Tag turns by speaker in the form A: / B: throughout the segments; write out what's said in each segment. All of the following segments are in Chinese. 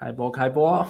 A: 开播，开播。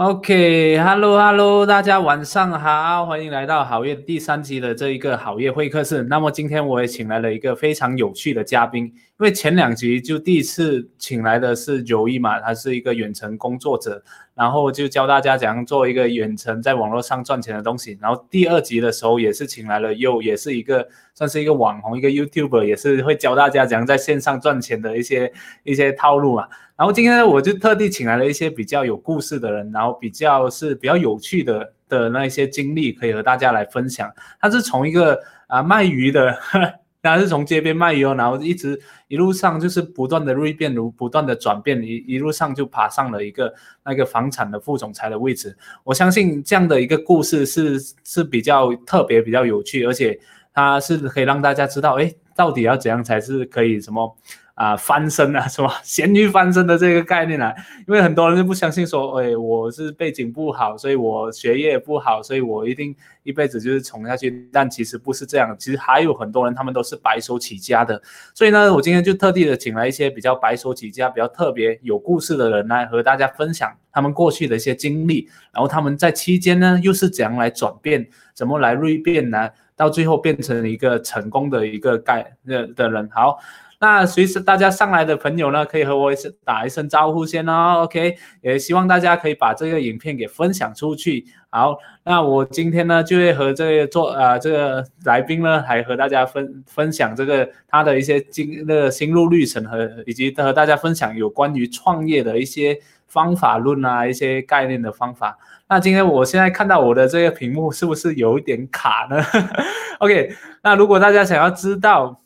A: OK，Hello Hello，大家晚上好，欢迎来到好业第三集的这一个好业会客室。那么今天我也请来了一个非常有趣的嘉宾，因为前两集就第一次请来的是九一嘛，他是一个远程工作者，然后就教大家怎样做一个远程在网络上赚钱的东西。然后第二集的时候也是请来了又也是一个算是一个网红，一个 YouTuber，也是会教大家怎样在线上赚钱的一些一些套路嘛。然后今天呢，我就特地请来了一些比较有故事的人，然后比较是比较有趣的的那一些经历，可以和大家来分享。他是从一个啊卖鱼的，他是从街边卖鱼哦，然后一直一路上就是不断的锐变，如不断的转变，一一路上就爬上了一个那个房产的副总裁的位置。我相信这样的一个故事是是比较特别、比较有趣，而且他是可以让大家知道，哎，到底要怎样才是可以什么。啊，翻身啊，是吧？咸鱼翻身的这个概念啊，因为很多人就不相信说，哎，我是背景不好，所以我学业不好，所以我一定一辈子就是穷下去。但其实不是这样，其实还有很多人，他们都是白手起家的。所以呢，我今天就特地的请来一些比较白手起家、比较特别有故事的人来和大家分享他们过去的一些经历，然后他们在期间呢又是怎样来转变，怎么来锐变呢？到最后变成一个成功的一个概的的人。好。那随时大家上来的朋友呢，可以和我一声打一声招呼先哦，OK？也希望大家可以把这个影片给分享出去。好，那我今天呢就会和这个做呃这个来宾呢，还和大家分分享这个他的一些经那个心路历程和以及和大家分享有关于创业的一些方法论啊，一些概念的方法。那今天我现在看到我的这个屏幕是不是有一点卡呢？OK？那如果大家想要知道。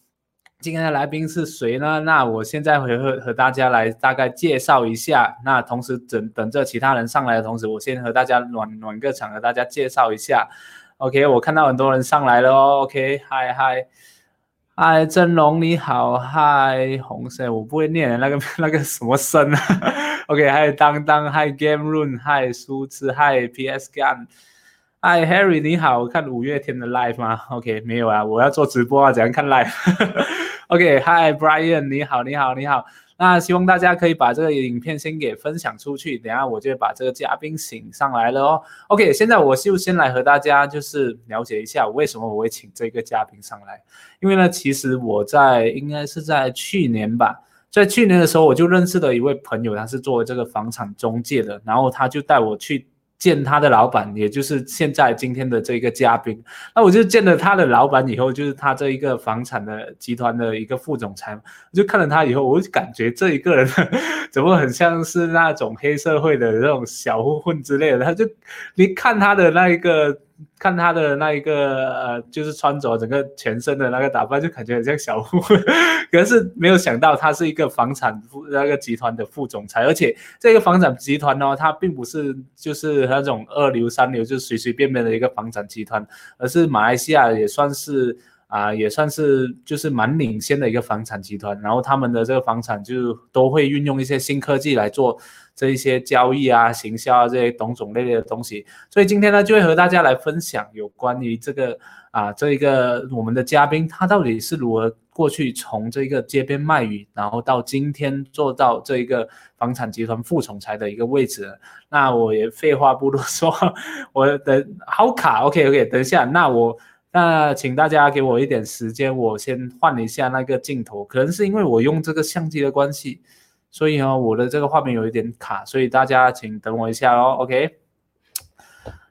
A: 今天的来宾是谁呢？那我现在会和和大家来大概介绍一下。那同时等等着其他人上来的同时，我先和大家暖暖个场，和大家介绍一下。OK，我看到很多人上来了哦。OK，嗨嗨嗨，真龙你好，嗨红色我不会念那个 那个什么声啊。OK，嗨当当，嗨 Game Room，嗨苏子，嗨 PS Gun。嗨，Harry，你好，我看五月天的 live 吗？OK，没有啊，我要做直播啊，怎样看 Live？OK，Hi Brian，你好，你好，你好。那希望大家可以把这个影片先给分享出去，等下我就把这个嘉宾请上来了哦。OK，现在我就先来和大家就是了解一下为什么我会请这个嘉宾上来，因为呢，其实我在应该是在去年吧，在去年的时候我就认识了一位朋友，他是做这个房产中介的，然后他就带我去。见他的老板，也就是现在今天的这个嘉宾，那我就见了他的老板以后，就是他这一个房产的集团的一个副总裁，我就看了他以后，我就感觉这一个人 怎么很像是那种黑社会的那种小混混之类的，他就你看他的那一个。看他的那一个呃，就是穿着整个全身的那个打扮，就感觉很像小户，可是没有想到他是一个房产那个集团的副总裁，而且这个房产集团呢，它并不是就是那种二流三流，就随随便便的一个房产集团，而是马来西亚也算是。啊，也算是就是蛮领先的一个房产集团，然后他们的这个房产就都会运用一些新科技来做这一些交易啊、行销啊这些种种类类的东西。所以今天呢，就会和大家来分享有关于这个啊，这一个我们的嘉宾他到底是如何过去从这个街边卖鱼，然后到今天做到这一个房产集团副总裁的一个位置。那我也废话不多说，我等好卡，OK OK，等一下，那我。那请大家给我一点时间，我先换一下那个镜头。可能是因为我用这个相机的关系，所以呢，我的这个画面有一点卡，所以大家请等我一下哦。OK，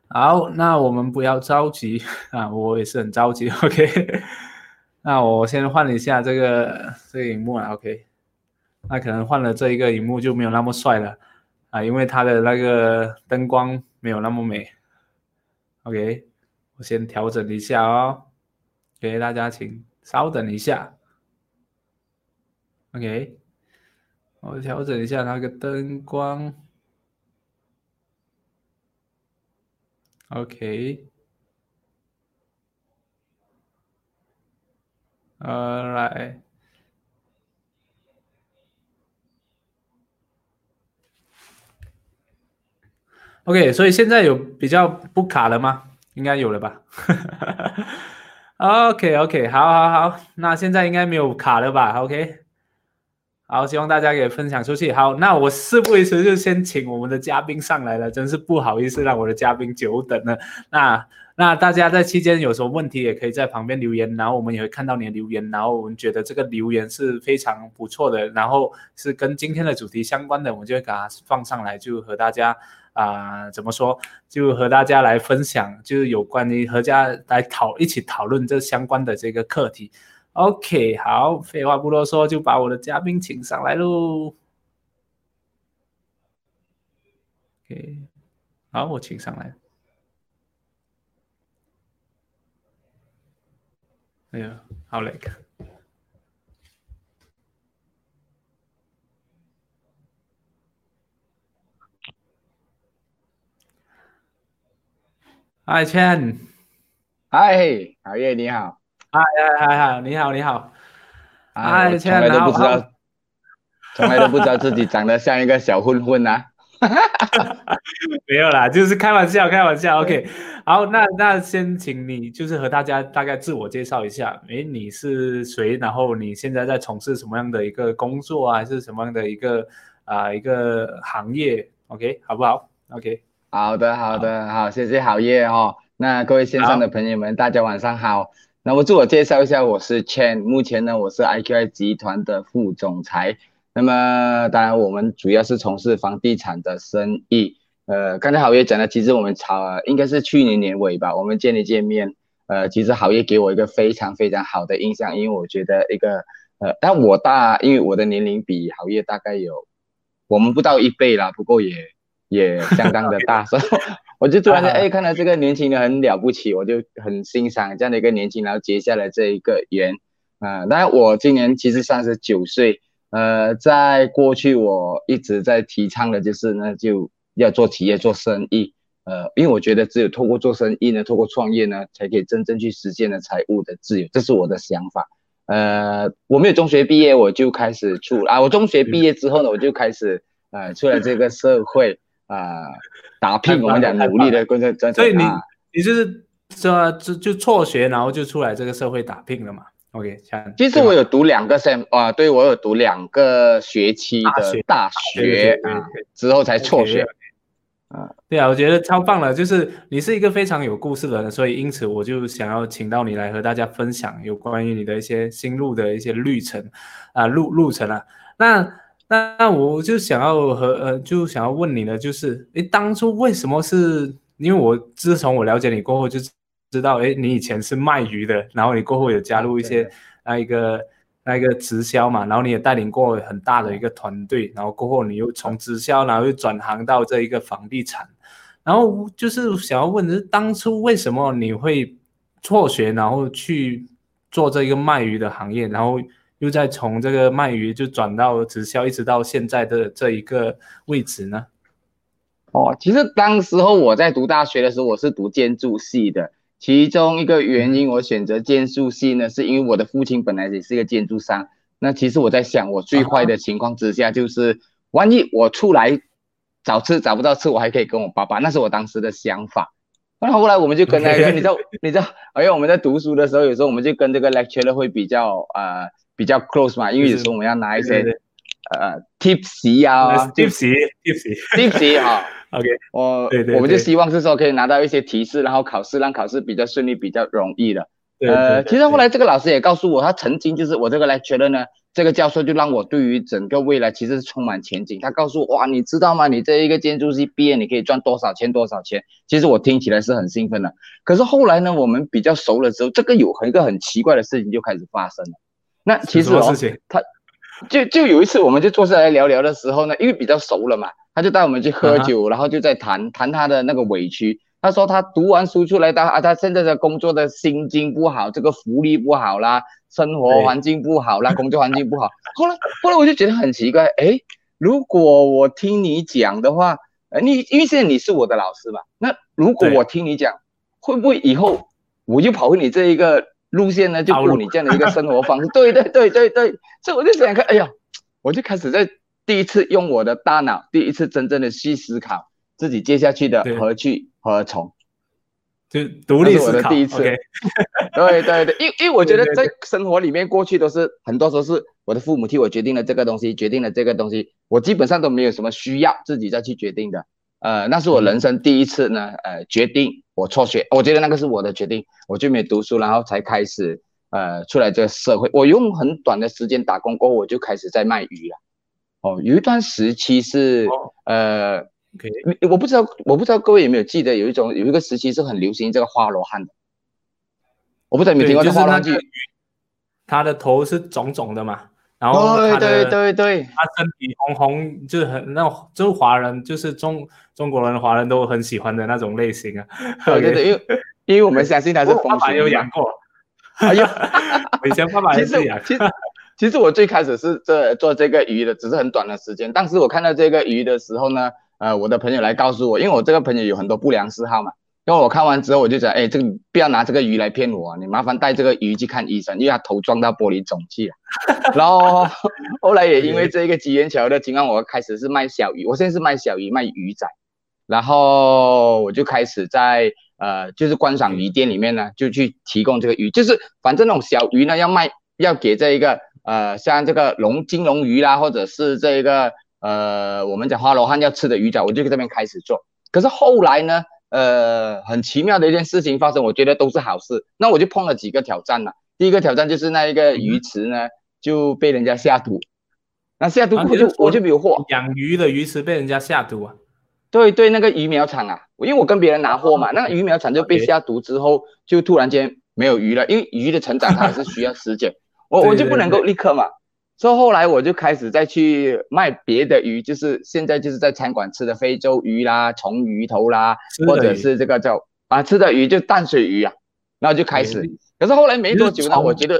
A: 好，那我们不要着急啊，我也是很着急。OK，那我先换一下这个这个荧幕啊。OK，那可能换了这一个荧幕就没有那么帅了啊，因为它的那个灯光没有那么美。OK。我先调整一下哦，给大家请稍等一下。OK，我调整一下那个灯光。OK，呃，来。OK，所以现在有比较不卡了吗？应该有了吧？OK OK，好好好，那现在应该没有卡了吧？OK，好，希望大家也分享出去。好，那我事不宜迟，就先请我们的嘉宾上来了。真是不好意思，让我的嘉宾久等了。那那大家在期间有什么问题，也可以在旁边留言，然后我们也会看到你的留言。然后我们觉得这个留言。是非常不错的，然后是跟今天的主题相关的，我们就会给它放上来，就和大家啊怎么说，就和大家来分享，就是有关于和家来讨一起讨论这相关的这个课题。OK，好，废话不多说，就把我的嘉宾请上来喽。OK，好，我请上来。哎呀，好累。Hi Chen，
B: 嗨，好夜你好。
A: 嗨嗨嗨嗨，你好你好，
B: 哎，从来都不知道，从来都不知道自己长得像一个小混混呐，
A: 没有啦，就是开玩笑开玩笑。OK，好，那那先请你就是和大家大概自我介绍一下，诶，你是谁？然后你现在在从事什么样的一个工作啊？还是什么样的一个啊一个行业？OK，好不好？OK，
B: 好的好的好，谢谢好夜哦。那各位线上的朋友们，大家晚上好。那我自我介绍一下，我是 Chen，目前呢我是 IQI 集团的副总裁。那么当然我们主要是从事房地产的生意。呃，刚才好业讲的，其实我们炒应该是去年年尾吧，我们见一见面。呃，其实好业给我一个非常非常好的印象，因为我觉得一个呃，但我大，因为我的年龄比好业大概有我们不到一倍啦，不过也也相当的大，所以。我就突然间哎，看到这个年轻人很了不起，我就很欣赏这样的一个年轻人，然后结下了这一个缘啊。当然，我今年其实三十九岁，呃，在过去我一直在提倡的就是呢，就要做企业做生意，呃，因为我觉得只有透过做生意呢，透过创业呢，才可以真正去实现了财务的自由，这是我的想法。呃，我没有中学毕业，我就开始出啊，我中学毕业之后呢，我就开始呃，出来这个社会啊。打拼，我们讲努力的工作，
A: 所以你你就是说就就辍学，然后就出来这个社会打拼了嘛？OK，
B: 其实我有读两个 sem 啊，对我有读两个学期的大学啊，之后才辍学。
A: 啊，对啊，我觉得超棒了，就是你是一个非常有故事的人，所以因此我就想要请到你来和大家分享有关于你的一些心路的一些旅程啊路路程啊，那。那我就想要和呃，就想要问你呢，就是诶，当初为什么是？因为我自从我了解你过后，就知道诶，你以前是卖鱼的，然后你过后有加入一些那一个那一个直销嘛，然后你也带领过很大的一个团队，然后过后你又从直销，然后又转行到这一个房地产，然后就是想要问的是，当初为什么你会辍学，然后去做这一个卖鱼的行业，然后？又在从这个卖鱼就转到直销，一直到现在的这一个位置呢？
B: 哦，其实当时候我在读大学的时候，我是读建筑系的。其中一个原因，我选择建筑系呢，是因为我的父亲本来也是一个建筑商。那其实我在想，我最坏的情况之下，就是万一我出来找吃找不到吃，我还可以跟我爸爸。那是我当时的想法。那后来我们就跟那个，你知道，你知道，因为我们在读书的时候，有时候我们就跟这个 lecturer 会比较啊。比较 close 嘛，因为有时候我们要拿一些呃 tips 啊
A: ，tips，tips，tips
B: 啊，
A: OK，
B: 我我们就希望是说可以拿到一些提示，然后考试让考试比较顺利，比较容易的。呃，其实后来这个老师也告诉我，他曾经就是我这个 lecturer 呢，这个教授就让我对于整个未来其实是充满前景。他告诉我，哇，你知道吗？你这一个建筑系毕业，你可以赚多少钱？多少钱？其实我听起来是很兴奋的。可是后来呢，我们比较熟了之后，这个有一个很奇怪的事情就开始发生了。那其实哦，他就就有一次，我们就坐下来聊聊的时候呢，因为比较熟了嘛，他就带我们去喝酒，然后就在谈谈他的那个委屈。他说他读完书出来，他啊，他现在的工作的心境不好，这个福利不好啦，生活环境不好啦，工作环境不好。后来后来我就觉得很奇怪，哎，如果我听你讲的话，呃，你因为现在你是我的老师嘛，那如果我听你讲，会不会以后我就跑回你这一个？路线呢，就过你这样的一个生活方式，对对对对对，所以我就想看，哎呀，我就开始在第一次用我的大脑，第一次真正的去思考自己接下去的何去何从。
A: 就独立思考。
B: 我的第一次，对对对，因因为我觉得在生活里面过去都是很多时候是我的父母替我决定了这个东西，决定了这个东西，我基本上都没有什么需要自己再去决定的。呃，那是我人生第一次呢，呃，决定我辍学，我觉得那个是我的决定，我就没读书，然后才开始呃出来这个社会。我用很短的时间打工过后，我就开始在卖鱼了。哦，有一段时期是呃。我不知道，我不知道各位有没有记得有一种有一个时期是很流行这个花罗汉的，我不知道有没听过这花罗汉。
A: 它的头是肿肿的嘛，然后
B: 对对对对，
A: 他身体红红，就是很那种，就是华人，就是中中国人、华人都很喜欢的那种类型啊。
B: 对对对，因为因为我们相信他是
A: 爸爸有养过，哎呀，以前爸爸也是养。
B: 其实其实我最开始是这做这个鱼的，只是很短的时间。当时我看到这个鱼的时候呢。呃，我的朋友来告诉我，因为我这个朋友有很多不良嗜好嘛。因为我看完之后，我就讲，哎，这个不要拿这个鱼来骗我，你麻烦带这个鱼去看医生，因为它头撞到玻璃肿去了。然后后来也因为这个机缘巧合的情况，我开始是卖小鱼，我现在是卖小鱼，卖鱼仔。然后我就开始在呃，就是观赏鱼店里面呢，就去提供这个鱼，就是反正那种小鱼呢，要卖，要给这一个呃，像这个龙金龙鱼啦，或者是这个。呃，我们讲花罗汉要吃的鱼仔，我就在这边开始做。可是后来呢，呃，很奇妙的一件事情发生，我觉得都是好事。那我就碰了几个挑战了。第一个挑战就是那一个鱼池呢就被人家下毒，那下毒我就我就没有货。
A: 养鱼的鱼池被人家下毒啊？
B: 对对，那个鱼苗厂啊，因为我跟别人拿货嘛，那个鱼苗厂就被下毒之后，就突然间没有鱼了。因为鱼的成长它还是需要时间，我我就不能够立刻嘛。所以后来我就开始再去卖别的鱼，就是现在就是在餐馆吃的非洲鱼啦、虫鱼头啦，或者是这个叫啊吃的鱼就淡水鱼啊，然后就开始。可是后来没多久呢，我觉得，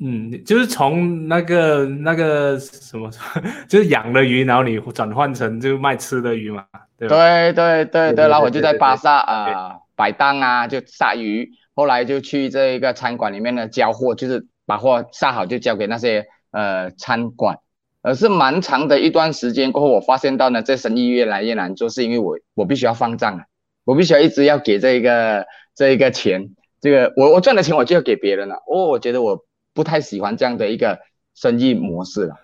A: 嗯，就是从那个那个什么，就是养的鱼，然后你转换成就卖吃的鱼嘛，对
B: 对对对对，然后我就在巴萨啊摆档啊，就杀鱼。后来就去这一个餐馆里面呢交货，就是把货下好就交给那些。呃，餐馆，而是蛮长的一段时间过后，我发现到呢，这生意越来越难做，是因为我我必须要放账啊，我必须要一直要给这一个这一个钱，这个我我赚的钱我就要给别人了，哦，我觉得我不太喜欢这样的一个生意模式了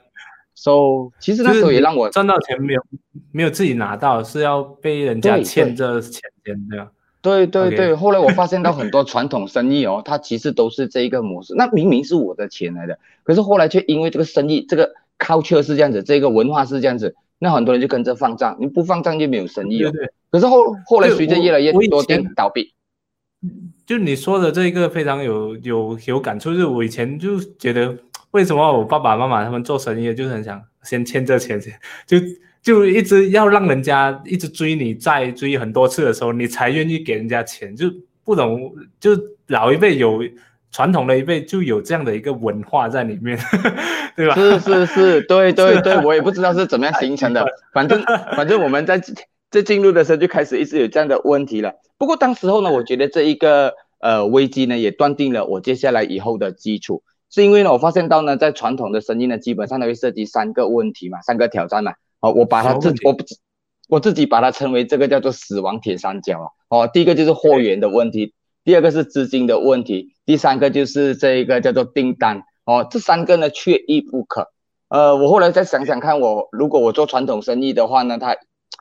B: ，so 其实那时候也让我
A: 赚到钱没有没有自己拿到，是要被人家欠着钱这样。
B: 对对对，后来我发现到很多传统生意哦，它其实都是这一个模式。那明明是我的钱来的，可是后来却因为这个生意，这个 culture 是这样子，这个文化是这样子，那很多人就跟着放账，你不放账就没有生意了。对对。可是后后来随着越来越多店倒闭，
A: 就你说的这个非常有有有感触，就是我以前就觉得，为什么我爸爸妈妈他们做生意就是很想先欠着钱先就。就一直要让人家一直追你，再追很多次的时候，你才愿意给人家钱。就不懂，就老一辈有传统的一辈就有这样的一个文化在里面，对吧？
B: 是是是，对对对，我也不知道是怎么样形成的。反 正反正我们在在进入的时候就开始一直有这样的问题了。不过当时候呢，我觉得这一个呃危机呢，也断定了我接下来以后的基础，是因为呢，我发现到呢，在传统的生意呢，基本上都会涉及三个问题嘛，三个挑战嘛。哦，我把它自我不我自己把它称为这个叫做死亡铁三角啊。哦，第一个就是货源的问题，第二个是资金的问题，第三个就是这一个叫做订单。哦，这三个呢缺一不可。呃，我后来再想想看，我如果我做传统生意的话呢，它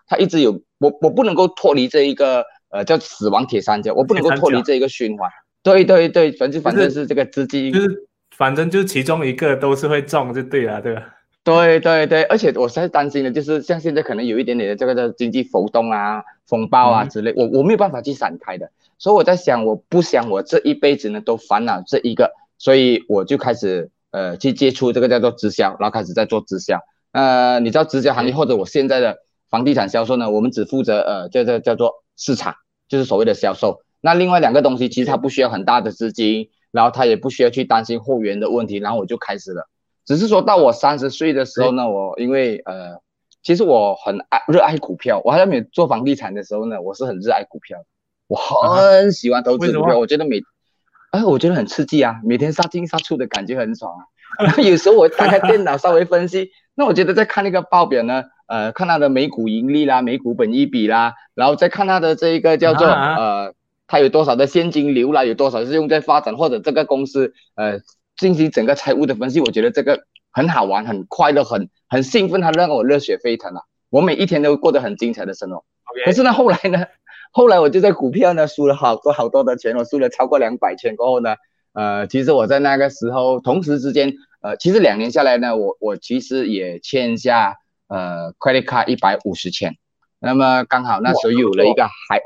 B: 它一直有我我不能够脱离这一个呃叫死亡铁三角，我不能够脱离这一个循环。对对对，反正反正是这个资金，
A: 就是反正就是其中一个都是会中就对了，对吧？
B: 对对对，而且我现在担心的就是像现在可能有一点点的这个的经济浮动啊、风暴啊之类，我我没有办法去闪开的，所以我在想，我不想我这一辈子呢都烦恼这一个，所以我就开始呃去接触这个叫做直销，然后开始在做直销。呃，你知道直销行业或者我现在的房地产销售呢，我们只负责呃叫叫叫做市场，就是所谓的销售。那另外两个东西其实它不需要很大的资金，然后它也不需要去担心货源的问题，然后我就开始了。只是说到我三十岁的时候呢，我因为呃，其实我很爱热爱股票，我还没做房地产的时候呢，我是很热爱股票，我很喜欢投资股票，我觉得每，哎，我觉得很刺激啊，每天杀进杀出的感觉很爽啊。然后有时候我打开电脑稍微分析，那我觉得在看那个报表呢，呃，看它的每股盈利啦，每股本益比啦，然后再看它的这一个叫做呃它有多少的现金流啦，有多少是用在发展，或者这个公司呃进行整个财务的分析，我觉得这个很好玩，很快乐，很很兴奋，它让我热血沸腾啊！我每一天都过得很精彩的生活。可是呢，后来呢，后来我就在股票呢输了好多好多的钱，我输了超过两百千过后呢，呃，其实我在那个时候同时之间，呃，其实两年下来呢，我我其实也欠下呃 credit card 一百五十千，那么刚好那时候有了一个孩，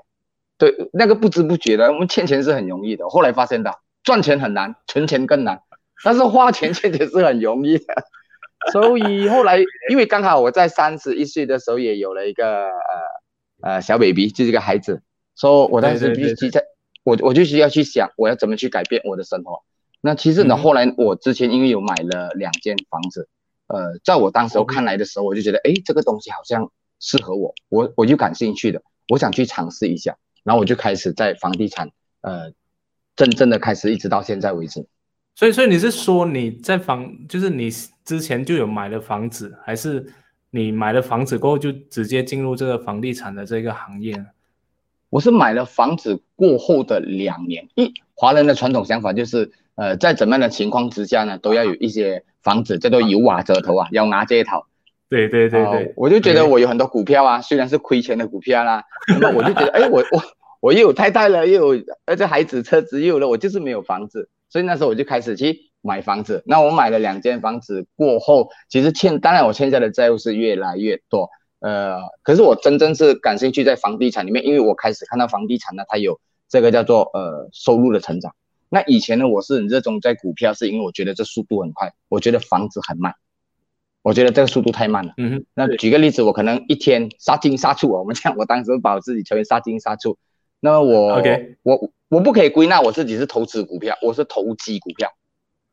B: 对，那个不知不觉的，我们欠钱是很容易的，后来发现到赚钱很难，存钱更难，但是花钱确实是很容易的。所以后来，因为刚好我在三十一岁的时候也有了一个呃呃小 baby，就是一个孩子，所以我当时必须在，我我就需要去想我要怎么去改变我的生活。那其实呢，后来我之前因为有买了两间房子，呃，在我当时候看来的时候，我就觉得哎，这个东西好像适合我，我我就感兴趣的，我想去尝试一下，然后我就开始在房地产呃真正的开始，一直到现在为止。
A: 所以，所以你是说你在房，就是你之前就有买了房子，还是你买了房子过后就直接进入这个房地产的这个行业？
B: 我是买了房子过后的两年。一华人的传统想法就是，呃，在怎么样的情况之下呢，都要有一些房子叫做有瓦遮头啊，要拿这一套。
A: 对对对对，
B: 我就觉得我有很多股票啊，虽然是亏钱的股票啦，那么我就觉得，哎，我我我又有太太了，又有而且孩子车子又有了，我就是没有房子。所以那时候我就开始去买房子。那我买了两间房子过后，其实欠当然我欠下的债务是越来越多。呃，可是我真正是感兴趣在房地产里面，因为我开始看到房地产呢，它有这个叫做呃收入的成长。那以前呢，我是很热衷在股票，是因为我觉得这速度很快，我觉得房子很慢，我觉得这个速度太慢了。嗯哼。那举个例子，我可能一天杀进杀出，我们讲，我当时把我自己称为杀进杀出。那么我
A: ，OK，
B: 我。我不可以归纳我自己是投资股票，我是投机股票，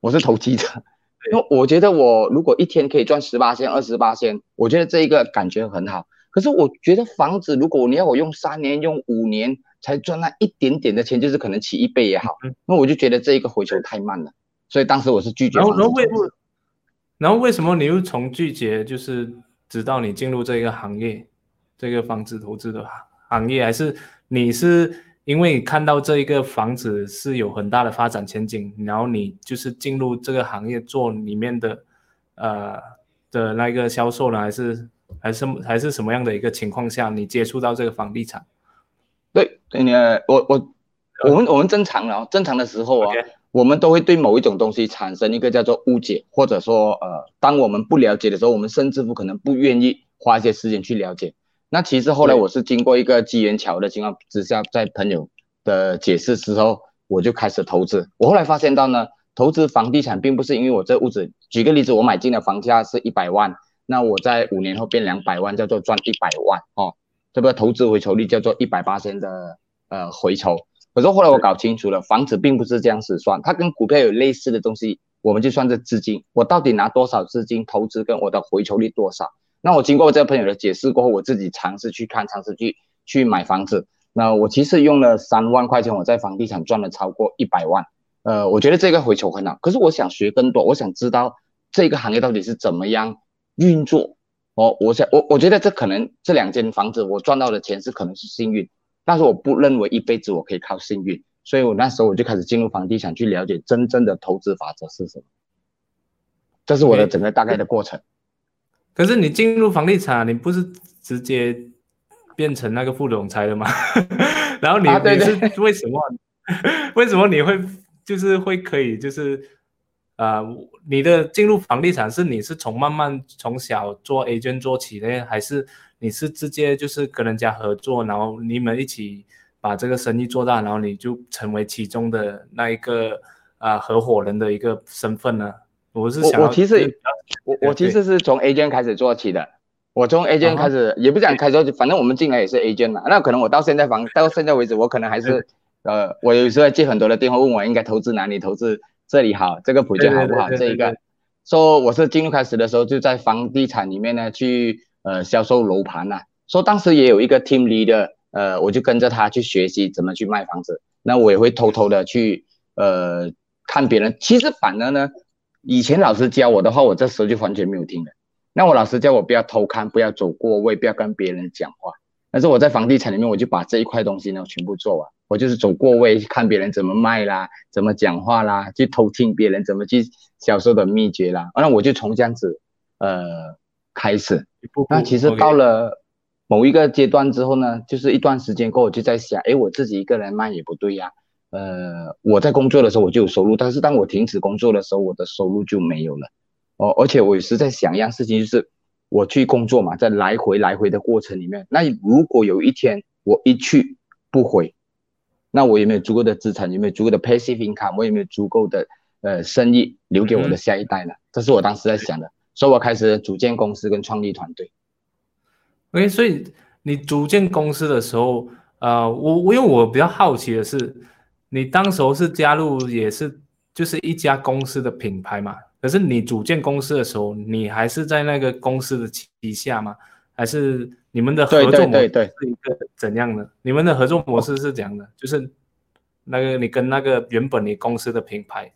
B: 我是投机者。因为我觉得我如果一天可以赚十八千、二十八千，我觉得这一个感觉很好。可是我觉得房子，如果你要我用三年、用五年才赚那一点点的钱，就是可能起一倍也好，那我就觉得这一个回球太慢了。所以当时我是拒绝。
A: 然后，然后为然后为什么你又从拒绝，就是直到你进入这个行业，这个房子投资的行业，还是你是？因为看到这一个房子是有很大的发展前景，然后你就是进入这个行业做里面的，呃的那个销售呢，还是还是还是什么样的一个情况下你接触到这个房地产？
B: 对，呃，我我我们我们正常啊，正常的时候啊，我们都会对某一种东西产生一个叫做误解，或者说呃，当我们不了解的时候，我们甚至不可能不愿意花一些时间去了解。那其实后来我是经过一个机缘巧的情况之下，在朋友的解释之后，我就开始投资。我后来发现到呢，投资房地产并不是因为我这屋子，举个例子，我买进的房价是一百万，那我在五年后变两百万，叫做赚一百万哦，这个投资回酬率叫做一百八千的呃回酬。可是后来我搞清楚了，房子并不是这样子算，它跟股票有类似的东西，我们就算这资金，我到底拿多少资金投资，跟我的回酬率多少。那我经过这个朋友的解释过后，我自己尝试去看，尝试去去买房子。那我其实用了三万块钱，我在房地产赚了超过一百万。呃，我觉得这个回酬很好。可是我想学更多，我想知道这个行业到底是怎么样运作。哦，我想我我觉得这可能这两间房子我赚到的钱是可能是幸运，但是我不认为一辈子我可以靠幸运。所以我那时候我就开始进入房地产去了解真正的投资法则是什么。这是我的整个大概的过程。
A: 可是你进入房地产，你不是直接变成那个副总裁了吗？然后你你是为什么？为什么你会就是会可以就是呃，你的进入房地产是你是从慢慢从小做 A 卷做起的，还是你是直接就是跟人家合作，然后你们一起把这个生意做大，然后你就成为其中的那一个啊合伙人的一个身份呢？我是想，
B: 我其实我我其实是从 A 卷开始做起的，我从 A 卷开始，也不想开始，反正我们进来也是 A 卷嘛。那可能我到现在房到现在为止，我可能还是呃，我有时候接很多的电话问我应该投资哪里，投资这里好，这个普券好不好？这一个说我是进入开始的时候就在房地产里面呢去呃销售楼盘呐，说当时也有一个 team leader，呃，我就跟着他去学习怎么去卖房子。那我也会偷偷的去呃看别人，其实反而呢。以前老师教我的话，我这时候就完全没有听了。那我老师叫我不要偷看，不要走过位，不要跟别人讲话。但是我在房地产里面，我就把这一块东西呢全部做完。我就是走过位，看别人怎么卖啦，怎么讲话啦，去偷听别人怎么去销售的秘诀啦。那我就从这样子呃开始。那其实到了某一个阶段之后呢，就是一段时间过后，我就在想，哎，我自己一个人卖也不对呀。呃，我在工作的时候我就有收入，但是当我停止工作的时候，我的收入就没有了。哦，而且我也是在想一样事情，就是。我去工作嘛，在来回来回的过程里面，那如果有一天我一去不回，那我有没有足够的资产？有没有足够的 passive income？我有没有足够的呃生意留给我的下一代呢？这是我当时在想的，所以我开始组建公司跟创立团队。
A: OK，所以你组建公司的时候，呃，我我因为我比较好奇的是，你当时候是加入也是就是一家公司的品牌嘛？可是你组建公司的时候，你还是在那个公司的旗下吗？还是你们的合作模式是一个怎样的？你们的合作模式是怎样的？就是那个你跟那个原本你公司的品牌，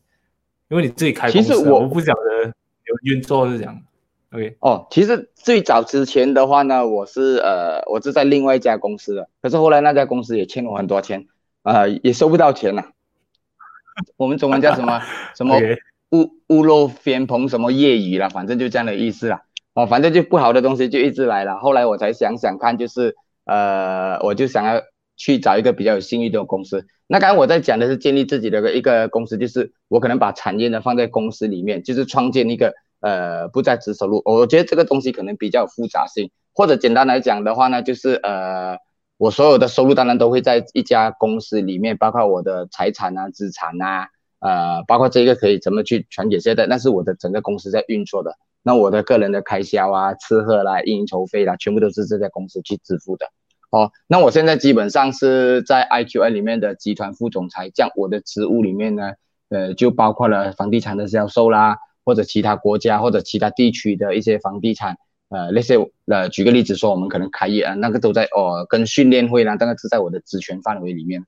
A: 因为你自己开公司，我不晓得有运作是怎样。OK，
B: 哦，其实最早之前的话呢，我是呃，我是在另外一家公司的，可是后来那家公司也欠我很多钱，啊，也收不到钱了。我们中文叫什么 什么？屋屋漏偏逢什么夜雨了，反正就这样的意思啦。哦，反正就不好的东西就一直来了。后来我才想想看，就是呃，我就想要去找一个比较有信誉的公司。那刚刚我在讲的是建立自己的一个公司，就是我可能把产业呢放在公司里面，就是创建一个呃不在职收入。我觉得这个东西可能比较复杂性，或者简单来讲的话呢，就是呃，我所有的收入当然都会在一家公司里面，包括我的财产啊、资产啊。呃，包括这个可以怎么去传给现在，那是我的整个公司在运作的。那我的个人的开销啊、吃喝啦、应酬费啦，全部都是这家公司去支付的。哦，那我现在基本上是在 IQN 里面的集团副总裁，这样我的职务里面呢，呃，就包括了房地产的销售啦，或者其他国家或者其他地区的一些房地产，呃，那些呃，举个例子说，我们可能开业啊，那个都在哦，跟训练会啦，那个是在我的职权范围里面。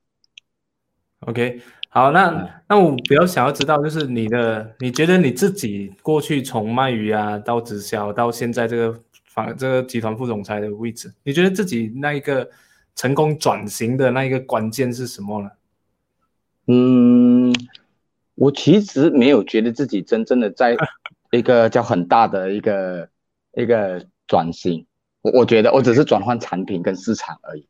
A: OK。好，那那我比较想要知道，就是你的，你觉得你自己过去从卖鱼啊到直销，到现在这个房这个集团副总裁的位置，你觉得自己那一个成功转型的那一个关键是什么呢？
B: 嗯，我其实没有觉得自己真正的在 一个叫很大的一个一个转型，我我觉得我只是转换产品跟市场而已。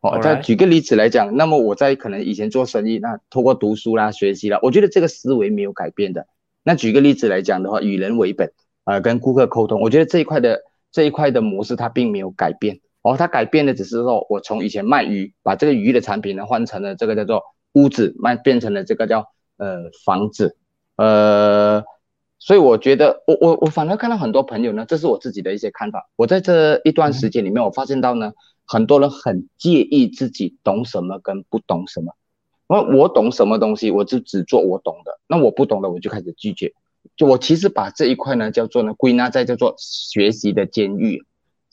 B: 哦，再举个例子来讲，那么我在可能以前做生意，那通过读书啦、学习啦，我觉得这个思维没有改变的。那举个例子来讲的话，与人为本，呃，跟顾客沟通，我觉得这一块的这一块的模式它并没有改变。哦，它改变的只是说我从以前卖鱼，把这个鱼的产品呢换成了这个叫做屋子，卖变成了这个叫呃房子，呃，所以我觉得我我我反而看到很多朋友呢，这是我自己的一些看法。我在这一段时间里面，我发现到呢。很多人很介意自己懂什么跟不懂什么，那我懂什么东西，我就只做我懂的，那我不懂的我就开始拒绝。就我其实把这一块呢叫做呢归纳在叫做学习的监狱，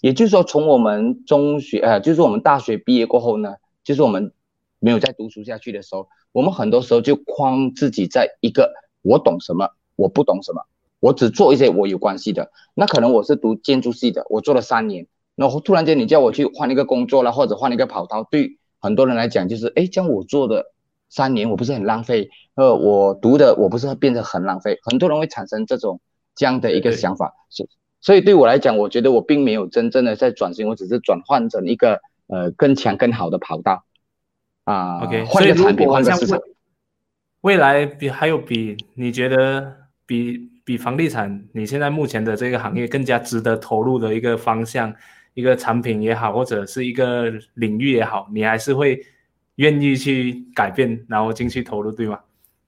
B: 也就是说从我们中学呃，就是我们大学毕业过后呢，就是我们没有再读书下去的时候，我们很多时候就框自己在一个我懂什么，我不懂什么，我只做一些我有关系的。那可能我是读建筑系的，我做了三年。然后突然间你叫我去换一个工作了，或者换一个跑道，对很多人来讲就是，哎，像我做的三年，我不是很浪费？呃，我读的我不是变得很浪费？很多人会产生这种这样的一个想法，所所以对我来讲，我觉得我并没有真正的在转型，我只是转换成一个呃更强更好的跑道啊。
A: OK，
B: 换一个产品，换个市场。
A: 未来比还有比你觉得比比房地产你现在目前的这个行业更加值得投入的一个方向？一个产品也好，或者是一个领域也好，你还是会愿意去改变，然后进去投入，对吗？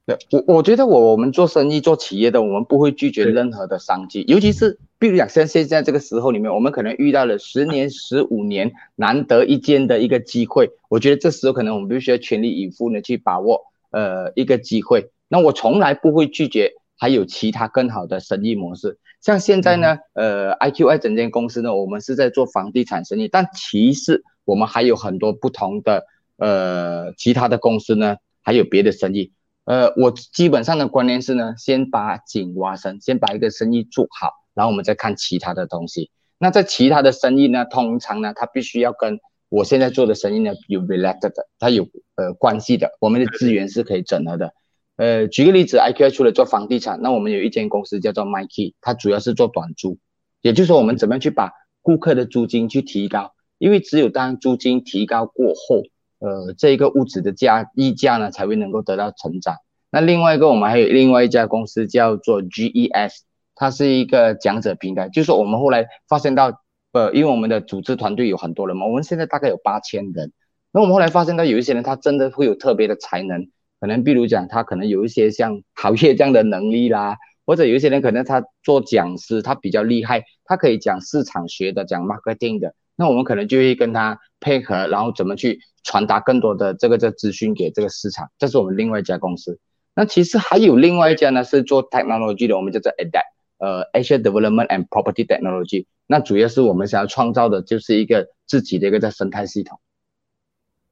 B: 对我，我觉得我我们做生意做企业的，我们不会拒绝任何的商机，尤其是比如讲像现在这个时候里面，我们可能遇到了十年、十五年难得一见的一个机会，我觉得这时候可能我们必须要全力以赴的去把握呃一个机会。那我从来不会拒绝还有其他更好的生意模式。像现在呢，呃，IQI 整间公司呢，我们是在做房地产生意，但其实我们还有很多不同的呃其他的公司呢，还有别的生意。呃，我基本上的观念是呢，先把井挖深，先把一个生意做好，然后我们再看其他的东西。那在其他的生意呢，通常呢，它必须要跟我现在做的生意呢有 related 的，它有呃关系的，我们的资源是可以整合的。呃，举个例子，IQI 除了做房地产，那我们有一间公司叫做 MyKey，它主要是做短租，也就是说我们怎么样去把顾客的租金去提高，因为只有当租金提高过后，呃，这一个屋子的价溢价呢才会能够得到成长。那另外一个，我们还有另外一家公司叫做 GES，它是一个讲者平台，就是我们后来发现到，呃，因为我们的组织团队有很多人嘛，我们现在大概有八千人，那我们后来发现到有一些人他真的会有特别的才能。可能比如讲，他可能有一些像陶业这样的能力啦，或者有一些人可能他做讲师，他比较厉害，他可以讲市场学的，讲 marketing 的，那我们可能就会跟他配合，然后怎么去传达更多的这个这资讯给这个市场，这是我们另外一家公司。那其实还有另外一家呢，是做 technology 的，我们叫做 adapt，呃，Asia Development and Property Technology，那主要是我们想要创造的就是一个自己的一个在生态系统。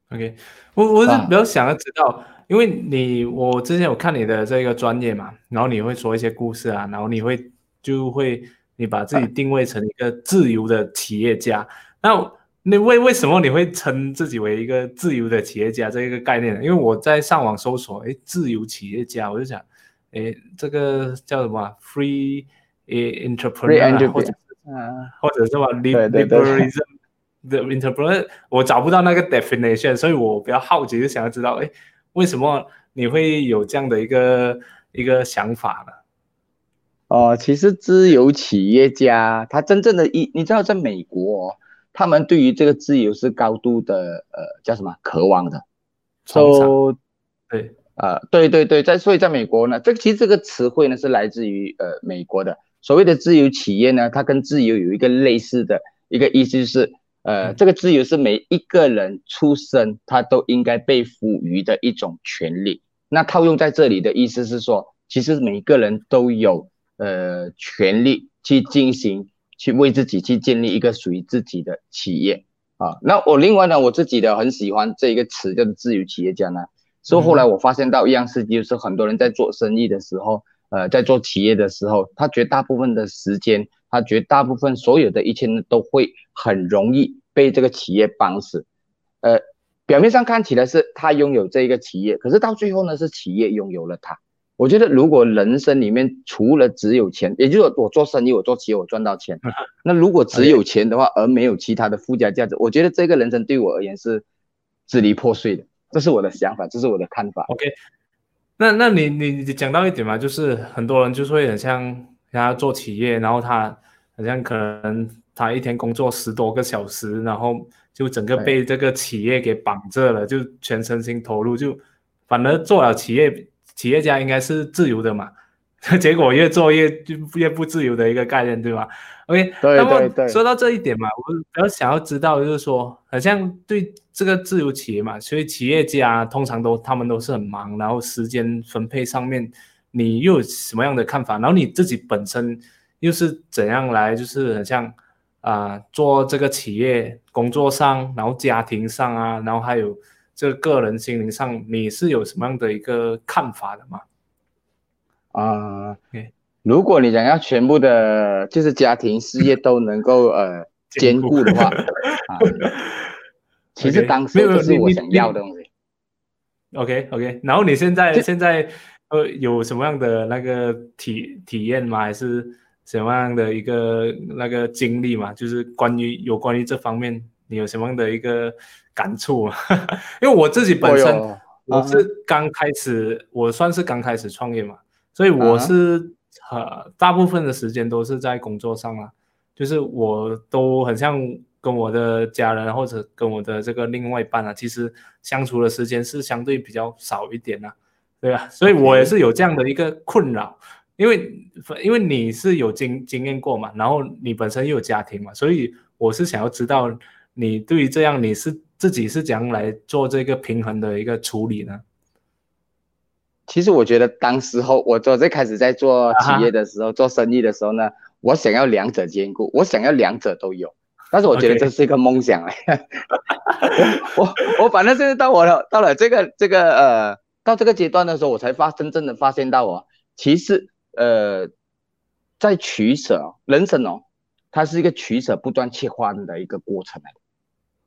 A: OK，我我是比较想要知道。因为你，我之前有看你的这个专业嘛，然后你会说一些故事啊，然后你会就会你把自己定位成一个自由的企业家，那那为为什么你会称自己为一个自由的企业家这一个概念呢？因为我在上网搜索，哎，自由企业家，我就想，哎，这个叫什么？Free entrepreneur，或者嗯，或者是什么 liberalism 的 entrepreneur，我找不到那个 definition，所以我比较好奇，就想要知道，哎。为什么你会有这样的一个一个想法呢？
B: 哦，其实自由企业家他真正的一，你知道，在美国，哦他们对于这个自由是高度的呃叫什么渴望的。
A: so 对
B: 啊，对对对，在所以在美国呢，这个其实这个词汇呢是来自于呃美国的所谓的自由企业呢，它跟自由有一个类似的一个意思，就是。呃，这个自由是每一个人出生他都应该被赋予的一种权利。那套用在这里的意思是说，其实每一个人都有呃权利去进行，去为自己去建立一个属于自己的企业啊。那我另外呢，我自己的很喜欢这一个词叫做自由企业家呢。所以后来我发现到一样事情，就是很多人在做生意的时候，呃，在做企业的时候，他绝大部分的时间。他绝大部分所有的一切呢，都会很容易被这个企业绑死。呃，表面上看起来是他拥有这一个企业，可是到最后呢，是企业拥有了他。我觉得，如果人生里面除了只有钱，也就是我做生意，我做企业，我赚到钱，那如果 只有钱的话，而没有其他的附加价值，我觉得这个人生对我而言是支离破碎的。这是我的想法，这是我的看法。
A: OK，那那你你讲到一点嘛，就是很多人就是会很像。他做企业，然后他好像可能他一天工作十多个小时，然后就整个被这个企业给绑着了，就全身心投入，就反而做了企业企业家应该是自由的嘛，结果越做越就越不自由的一个概念，对吧？OK，那么说到这一点嘛，我比较想要知道就是说，好像对这个自由企业嘛，所以企业家通常都他们都是很忙，然后时间分配上面。你又有什么样的看法？然后你自己本身又是怎样来，就是很像啊，做这个企业工作上，然后家庭上啊，然后还有这个个人心灵上，你是有什么样的一个看法的吗？
B: 啊，如果你想要全部的，就是家庭事业都能够呃兼顾的话，啊，其实当时就是我想要的东西。
A: OK OK，然后你现在现在。呃，有什么样的那个体体验吗？还是什么样的一个那个经历嘛？就是关于有关于这方面，你有什么样的一个感触？因为我自己本身我是刚开始，我算是刚开始创业嘛，所以我是呃大部分的时间都是在工作上啊，就是我都很像跟我的家人或者跟我的这个另外一半啊，其实相处的时间是相对比较少一点啊。对吧，所以我也是有这样的一个困扰，因为因为你是有经经验过嘛，然后你本身又有家庭嘛，所以我是想要知道你对于这样你是自己是怎样来做这个平衡的一个处理呢？
B: 其实我觉得当时候我做最开始在做企业的时候，做生意的时候呢，我想要两者兼顾，我想要两者都有，但是我觉得这是一个梦想哎，我我反正现在到我了到了这个这个呃。到这个阶段的时候，我才发真正的发现到哦，其实呃，在取舍人生哦，它是一个取舍不断切换的一个过程来的。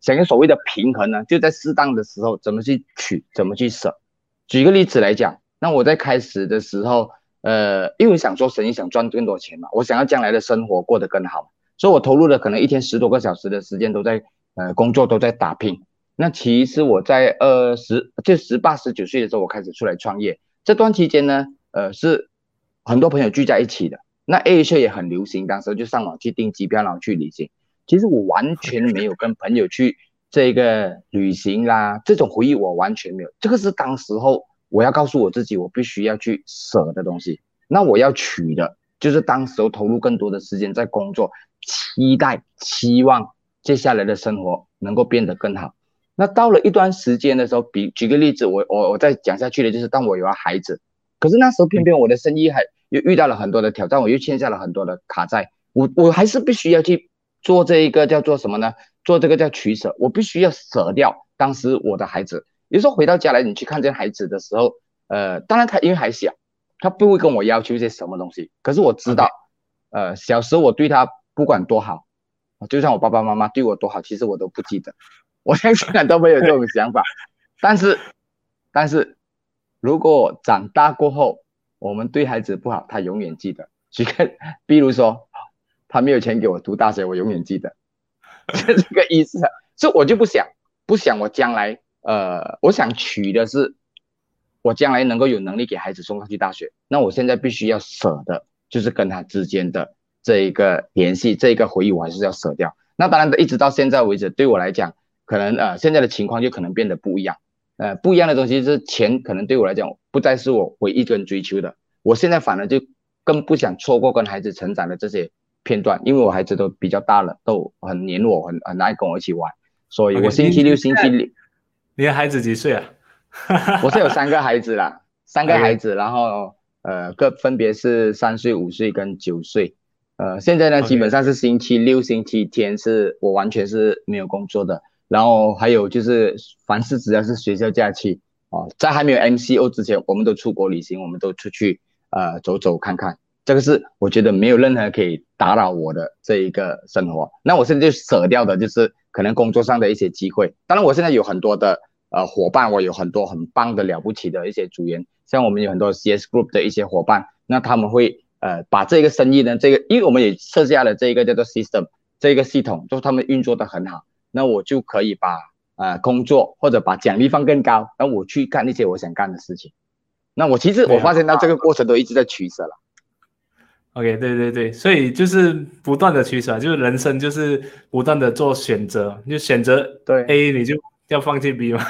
B: 想要所谓的平衡呢，就在适当的时候怎么去取，怎么去舍。举个例子来讲，那我在开始的时候，呃，因为想做生意，想赚更多钱嘛，我想要将来的生活过得更好，所以我投入了可能一天十多个小时的时间都在呃工作，都在打拼。那其实我在二十就十八十九岁的时候，我开始出来创业。这段期间呢，呃，是很多朋友聚在一起的。那 A 车也很流行，当时就上网去订机票，然后去旅行。其实我完全没有跟朋友去这个旅行啦，这种回忆我完全没有。这个是当时候我要告诉我自己，我必须要去舍的东西。那我要取的就是当时候投入更多的时间在工作，期待、期望接下来的生活能够变得更好。那到了一段时间的时候，比举个例子，我我我再讲下去的就是，当我有了孩子，可是那时候偏偏我的生意还又遇到了很多的挑战，我又欠下了很多的卡债，我我还是必须要去做这一个叫做什么呢？做这个叫取舍，我必须要舍掉当时我的孩子。有时候回到家来，你去看见孩子的时候，呃，当然他因为还小，他不会跟我要求一些什么东西，可是我知道，呃，小时候我对他不管多好，就像我爸爸妈妈对我多好，其实我都不记得。我相信很多朋友这种想法，但是，但是，如果长大过后，我们对孩子不好，他永远记得。举个，比如说，他没有钱给我读大学，我永远记得，是这个意思。所以，我就不想，不想我将来，呃，我想娶的是，我将来能够有能力给孩子送上去大学。那我现在必须要舍的，就是跟他之间的这一个联系，这一个回忆，我还是要舍掉。那当然，一直到现在为止，对我来讲。可能呃，现在的情况就可能变得不一样，呃，不一样的东西是钱，可能对我来讲不再是我唯一跟追求的。我现在反而就更不想错过跟孩子成长的这些片段，因为我孩子都比较大了，都很黏我，很很爱跟我一起玩，所以我星期六、星期六，
A: 你的孩子几岁啊？
B: 我是有三个孩子啦，三个孩子，然后呃，各分别是三岁、五岁跟九岁，呃，现在呢，基本上是星期六、星期天是我完全是没有工作的。然后还有就是，凡是只要是学校假期啊，在还没有 MCO 之前，我们都出国旅行，我们都出去呃走走看看。这个是我觉得没有任何可以打扰我的这一个生活。那我现在就舍掉的就是可能工作上的一些机会。当然，我现在有很多的呃伙伴，我有很多很棒的了不起的一些组员，像我们有很多 CS Group 的一些伙伴，那他们会呃把这个生意呢，这个因为我们也设下了这一个叫做 System 这个系统，就是他们运作的很好。那我就可以把呃工作或者把奖励放更高，然后我去干那些我想干的事情。那我其实我发现到这个过程都一直在取舍了。
A: OK，对对对，所以就是不断的取舍，就是人生就是不断的做选择，就选择
B: 对
A: A 你就要放弃 B 嘛。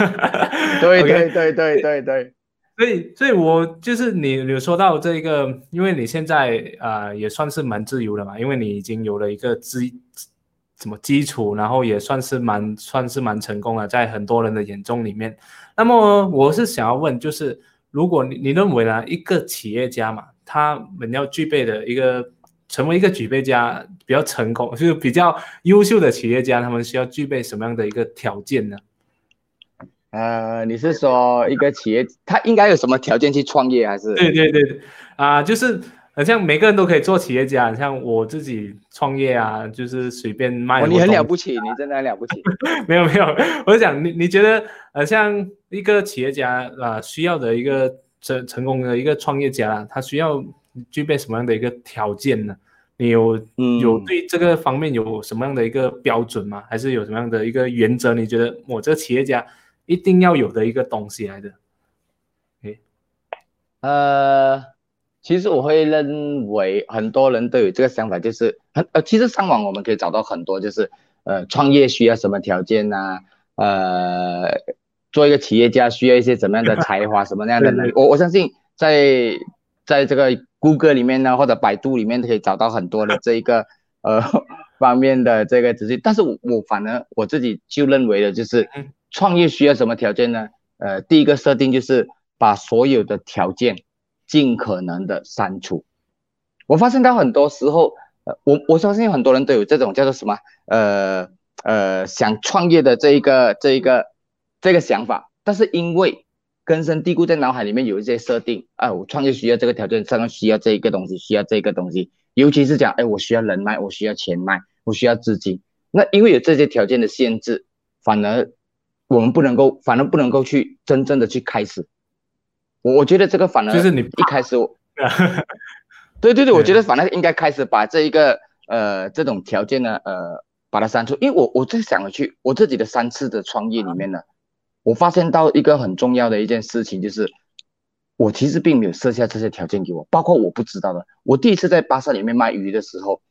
B: 对 对对对对对。
A: 所以所以我就是你有说到这个，因为你现在啊也算是蛮自由的嘛，因为你已经有了一个资。什么基础，然后也算是蛮算是蛮成功了，在很多人的眼中里面。那么我是想要问，就是如果你你认为呢，一个企业家嘛，他们要具备的一个成为一个举杯家比较成功，就是比较优秀的企业家，他们需要具备什么样的一个条件呢？
B: 呃，你是说一个企业他应该有什么条件去创业，还是？
A: 对对对，啊，就是。好像每个人都可以做企业家，像我自己创业啊，就是随便卖。
B: 你很了不起，你真的很了不起。
A: 没有没有，我想你你觉得呃，像一个企业家啊，需要的一个成成功的一个创业家，他需要具备什么样的一个条件呢？你有有对这个方面有什么样的一个标准吗？还是有什么样的一个原则？你觉得我这个企业家一定要有的一个东西来的？诶，
B: 呃。其实我会认为很多人都有这个想法，就是很呃，其实上网我们可以找到很多，就是呃，创业需要什么条件呐？呃，做一个企业家需要一些怎么样的才华，什么样的能力？我我相信在在这个谷歌里面呢，或者百度里面都可以找到很多的这一个呃方面的这个资讯。但是我我反而我自己就认为的就是，创业需要什么条件呢？呃，第一个设定就是把所有的条件。尽可能的删除。我发现到很多时候，呃，我我相信很多人都有这种叫做什么，呃呃，想创业的这一个这一个这个想法，但是因为根深蒂固在脑海里面有一些设定，啊，我创业需要这个条件，上需要这一个东西，需要这个东西，尤其是讲，哎，我需要人脉，我需要钱脉，我需要资金。那因为有这些条件的限制，反而我们不能够，反而不能够去真正的去开始。我我觉得这个反而
A: 就是你
B: 一开始我，对对对，我觉得反而应该开始把这一个呃这种条件呢呃把它删除，因为我我在想去我自己的三次的创业里面呢，我发现到一个很重要的一件事情就是，我其实并没有设下这些条件给我，包括我不知道的，我第一次在巴萨里面卖鱼的时候，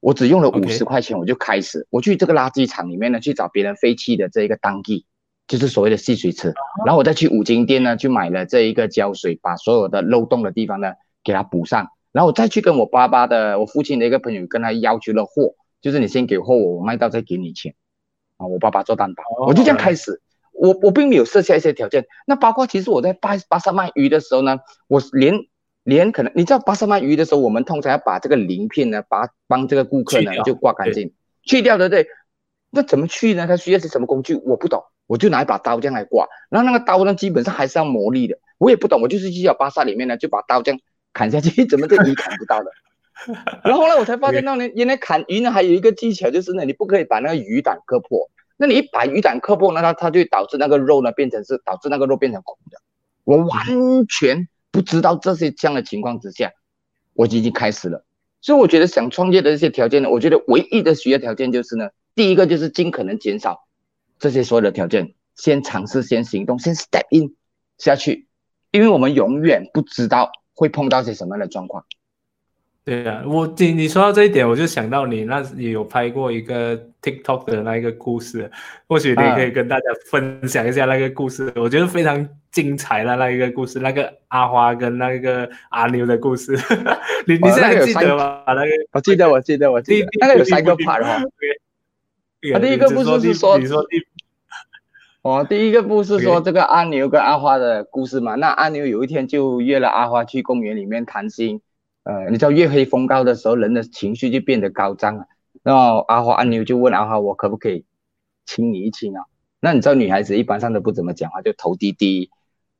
B: 我只用了五十块钱我就开始，我去这个垃圾场里面呢去找别人废弃的这一个当地。就是所谓的细水池，然后我再去五金店呢，去买了这一个胶水，把所有的漏洞的地方呢给它补上，然后我再去跟我爸爸的、我父亲的一个朋友跟他要求了货，就是你先给货我，我卖到再给你钱，啊，我爸爸做担保，我就这样开始，我我并没有设下一些条件，那包括其实我在巴巴萨卖鱼的时候呢，我连连可能你知道巴萨卖鱼的时候，我们通常要把这个鳞片呢，把帮这个顾客呢就刮干净，去掉的对，那怎么去呢？它需要些什么工具？我不懂。我就拿一把刀这样来刮，然后那个刀呢，基本上还是要磨砺的。我也不懂，我就是去小巴萨里面呢，就把刀这样砍下去，怎么这鱼砍不到的？然后后来我才发现，到呢原来砍鱼呢还有一个技巧，就是呢，你不可以把那个鱼胆割破。那你一把鱼胆割破，那它它就导致那个肉呢变成是导致那个肉变成苦的。我完全不知道这些这样的情况之下，我已经开始了。所以我觉得想创业的这些条件呢，我觉得唯一的需要条件就是呢，第一个就是尽可能减少。这些所有的条件，先尝试，先行动，先 step in 下去，因为我们永远不知道会碰到些什么样的状况。
A: 对啊，我你你说到这一点，我就想到你那也有拍过一个 TikTok 的那一个故事，或许你可以跟大家分享一下那个故事，我觉得非常精彩的那一个故事，那个阿花跟那个阿牛的故事，你你现在记得吗？那个
B: 我记得，我记得，我记得，那个有三个 part 哈。他第一个不是是说，哦，第一个不是说这个阿牛跟阿花的故事嘛？那阿牛有一天就约了阿花去公园里面谈心，呃，你知道月黑风高的时候，人的情绪就变得高涨了。然后阿花阿牛就问阿花，我可不可以亲你一亲啊？那你知道女孩子一般上都不怎么讲话，就头低低。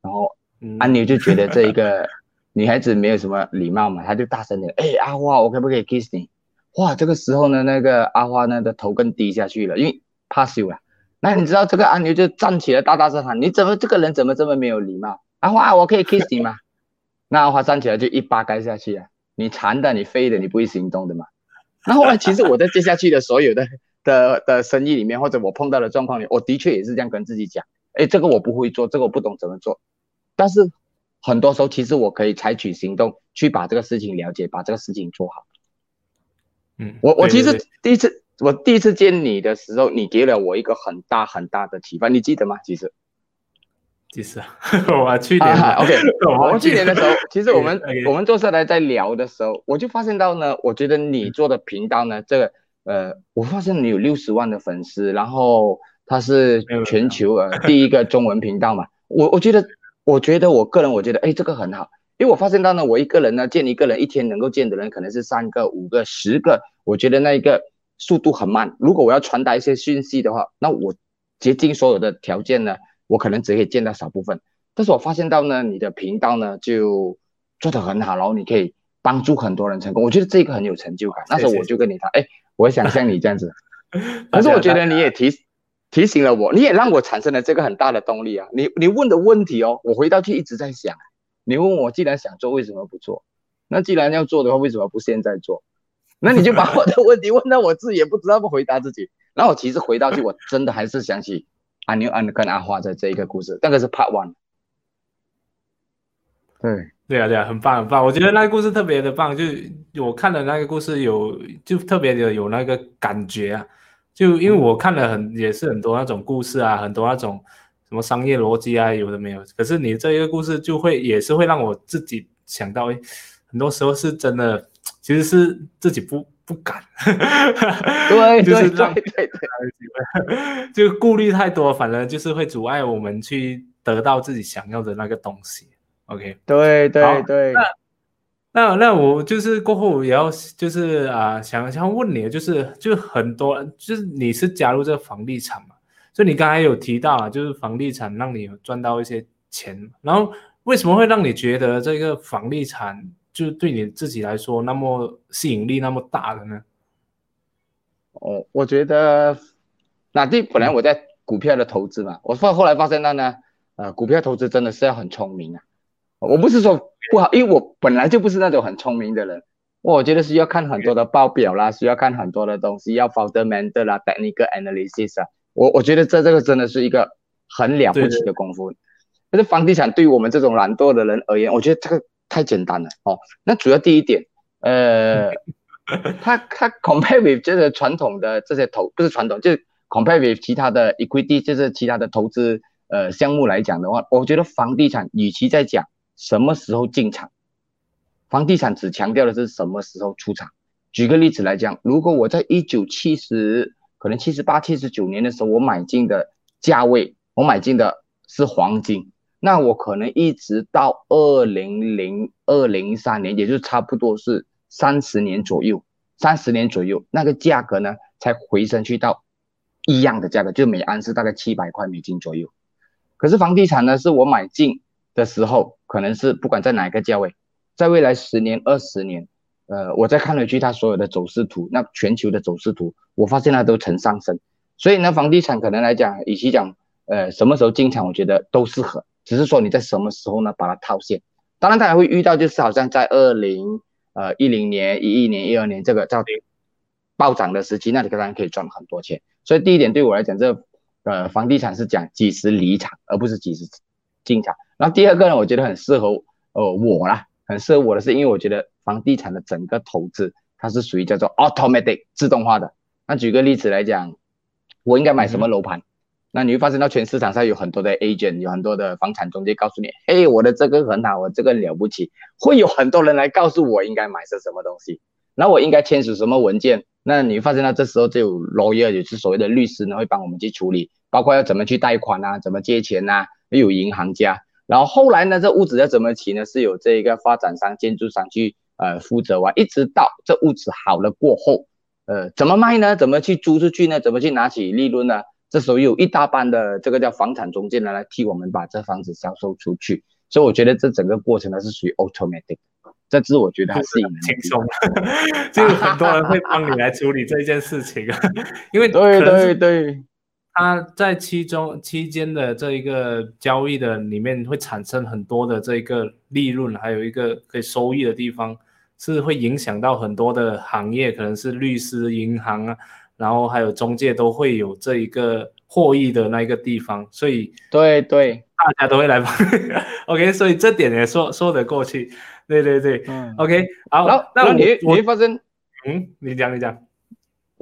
B: 然后阿牛就觉得这一个女孩子没有什么礼貌嘛，他就大声的，哎，阿花，我可不可以 kiss 你？哇，这个时候呢，那个阿花呢的头更低下去了，因为怕羞了。那你知道这个阿牛就站起来，大大声喊：“你怎么这个人怎么这么没有礼貌？”阿花，我可以 kiss 你吗？那阿花站起来就一巴盖下去啊！你馋的，你飞的，你不会行动的嘛？那后来其实我在接下去的所有的的的生意里面，或者我碰到的状况里，我的确也是这样跟自己讲：“哎，这个我不会做，这个我不懂怎么做。”但是很多时候，其实我可以采取行动去把这个事情了解，把这个事情做好。
A: 嗯，
B: 我我其实第一次我第一次见你的时候，你给了我一个很大很大的启发，你记得吗？其实，
A: 其实 啊，我去年
B: OK，我去年的时候，其实我们我们坐下来在聊的时候，我就发现到呢，我觉得你做的频道呢，这个呃，我发现你有六十万的粉丝，然后它是全球呃第一个中文频道嘛，我我觉得我觉得我个人我觉得哎这个很好。因为我发现到呢，我一个人呢见一个人，一天能够见的人可能是三个、五个、十个，我觉得那一个速度很慢。如果我要传达一些讯息的话，那我竭尽所有的条件呢，我可能只可以见到少部分。但是我发现到呢，你的频道呢就做得很好，然后你可以帮助很多人成功，我觉得这个很有成就感。那时候我就跟你谈，哎，我想像你这样子。可是我觉得你也提提醒了我，你也让我产生了这个很大的动力啊。你你问的问题哦，我回到去一直在想。你问我，既然想做，为什么不做？那既然要做的话，为什么不现在做？那你就把我的问题问到我自己也不知道不回答自己。然后我其实回到去，我真的还是想起阿牛、安跟阿花的这一个故事，那个是 Part One。对，
A: 对啊，对啊，很棒，很棒。我觉得那个故事特别的棒，就我看了那个故事有，就特别的有那个感觉啊。就因为我看了很，也是很多那种故事啊，很多那种。什么商业逻辑啊，有的没有。可是你这一个故事就会也是会让我自己想到，很多时候是真的，其实是自己不不敢，
B: 对，
A: 就是
B: 对对对，
A: 就顾虑太多，反而就是会阻碍我们去得到自己想要的那个东西。OK，
B: 对对对。
A: 那那那我就是过后也要就是啊，想想问你，就是就很多就是你是加入这个房地产嘛？所以你刚才有提到啊，就是房地产让你赚到一些钱，然后为什么会让你觉得这个房地产就是对你自己来说那么吸引力那么大的呢？
B: 哦，我觉得，那第本来我在股票的投资嘛，我发后来发现到呢，呃，股票投资真的是要很聪明啊。我不是说不好，因为我本来就不是那种很聪明的人，我觉得是要看很多的报表啦，需要看很多的东西，要 fundamental 啦，technical analysis 啊。我我觉得这这个真的是一个很了不起的功夫。但是房地产对于我们这种懒惰的人而言，我觉得这个太简单了哦。那主要第一点，呃，它它 compare with 这个传统的这些投，不是传统，就是 compare with 其他的 equity，就是其他的投资呃项目来讲的话，我觉得房地产与其在讲。什么时候进场？房地产只强调的是什么时候出场。举个例子来讲，如果我在一九七十，可能七十八、七十九年的时候，我买进的价位，我买进的是黄金，那我可能一直到二零零二零三年，也就差不多是三十年左右，三十年左右，那个价格呢才回升去到一样的价格，就每安士大概七百块美金左右。可是房地产呢，是我买进。的时候，可能是不管在哪一个价位，在未来十年、二十年，呃，我再看回去它所有的走势图，那全球的走势图，我发现它都呈上升。所以呢，房地产可能来讲，与其讲，呃，什么时候进场，我觉得都适合，只是说你在什么时候呢把它套现。当然，它还会遇到就是好像在二零呃一零年、一一年、一二年这个到底暴涨的时期，那你当然可以赚很多钱。所以第一点对我来讲，这呃房地产是讲几时离场，而不是几时进场。然后第二个呢，我觉得很适合呃我啦，很适合我的是，因为我觉得房地产的整个投资它是属于叫做 automatic 自动化的。那举个例子来讲，我应该买什么楼盘？那你会发现到全市场上有很多的 agent，有很多的房产中介告诉你，嘿，我的这个很好，我这个了不起，会有很多人来告诉我应该买是什么东西，那我应该签署什么文件？那你会发现到这时候就有 lawyer，也是所谓的律师呢，会帮我们去处理，包括要怎么去贷款啊，怎么借钱呐，又有银行家。然后后来呢，这屋子要怎么起呢？是有这一个发展商、建筑商去呃负责完，一直到这屋子好了过后，呃，怎么卖呢？怎么去租出去呢？怎么去拿起利润呢？这时候有一大半的这个叫房产中介呢来替我们把这房子销售出去。所以我觉得这整个过程呢是属于 automatic，这是我觉得还是
A: 轻松，就很多人会帮你来处理这件事情，因为
B: 对对对。
A: 他在其中期间的这一个交易的里面会产生很多的这一个利润，还有一个可以收益的地方，是会影响到很多的行业，可能是律师、银行啊，然后还有中介都会有这一个获益的那一个地方，所以
B: 对对，
A: 大家都会来帮。OK，所以这点也说说得过去。对对对，嗯，OK，好，
B: 那你你会发现，
A: 嗯，你讲你讲。